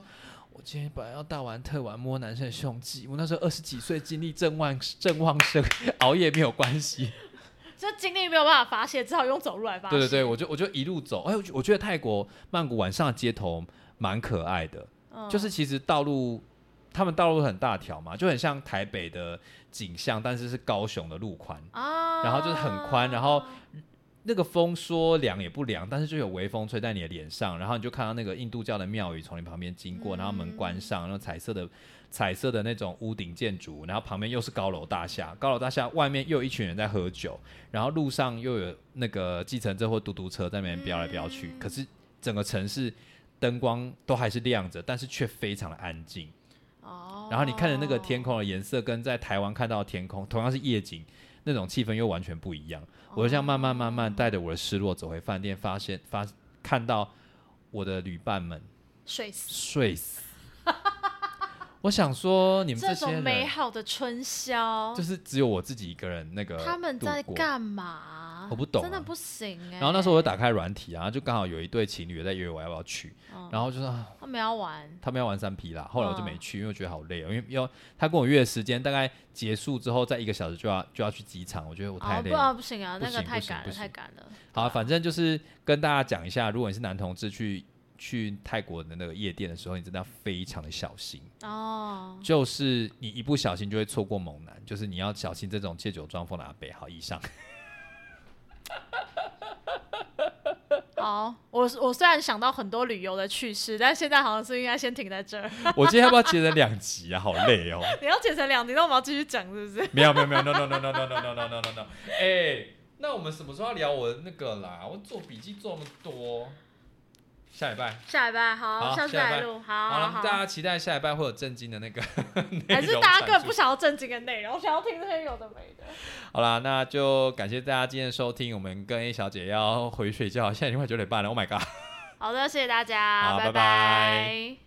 我今天本来要大玩特玩摸男生的胸肌，我那时候二十几岁，精力正旺正旺盛，熬夜没有关系，这精力没有办法发泄，只好用走路来发泄。对对对，我就我就一路走，哎，我觉得泰国曼谷晚上的街头蛮可爱的。就是其实道路，他们道路很大条嘛，就很像台北的景象，但是是高雄的路宽啊，然后就是很宽，然后那个风说凉也不凉，但是就有微风吹在你的脸上，然后你就看到那个印度教的庙宇从你旁边经过，然后门关上，然后彩色的彩色的那种屋顶建筑，然后旁边又是高楼大厦，高楼大厦外面又有一群人在喝酒，然后路上又有那个计程车或嘟嘟车在那边飙来飙去，可是整个城市。灯光都还是亮着，但是却非常的安静。哦。然后你看着那个天空的颜色，跟在台湾看到的天空，同样是夜景，那种气氛又完全不一样。我就这样慢慢慢慢带着我的失落走回饭店，发现发看到我的旅伴们睡死睡死。我想说，你们这种美好的春宵，就是只有我自己一个人那个。他们在干嘛？我不懂，真的不行哎。然后那时候我就打开软体啊，就刚好有一对情侣在约我要不要去，然后就说他们要玩，他们要玩三 P 啦。后来我就没去，因为我觉得好累哦，因为要他跟我约的时间大概结束之后，在一个小时就要就要去机场，我觉得我太累，了。不行啊，那个太赶了，太赶了。好，反正就是跟大家讲一下，如果你是男同志去去泰国的那个夜店的时候，你真的要非常的小心哦。就是你一不小心就会错过猛男，就是你要小心这种借酒装疯的阿北。好，以上。好，我我虽然想到很多旅游的趣事，但现在好像是应该先停在这儿。我今天要不要截成两集啊？好累哦。你要剪成两集，那我们要继续讲是不是？没有没有没有，no no no no no no no no no no。哎，那我们什么时候要聊我那个啦？我做笔记做那么多。下礼拜，下礼拜好，下次再录，好，好，大家期待下礼拜会有震惊的那个，还是大家根本不想要震惊的内容，想要听这些有的没的。好啦，那就感谢大家今天的收听，我们跟 A 小姐要回睡觉，现在已经快九点半了，Oh my god！好的，谢谢大家，拜拜。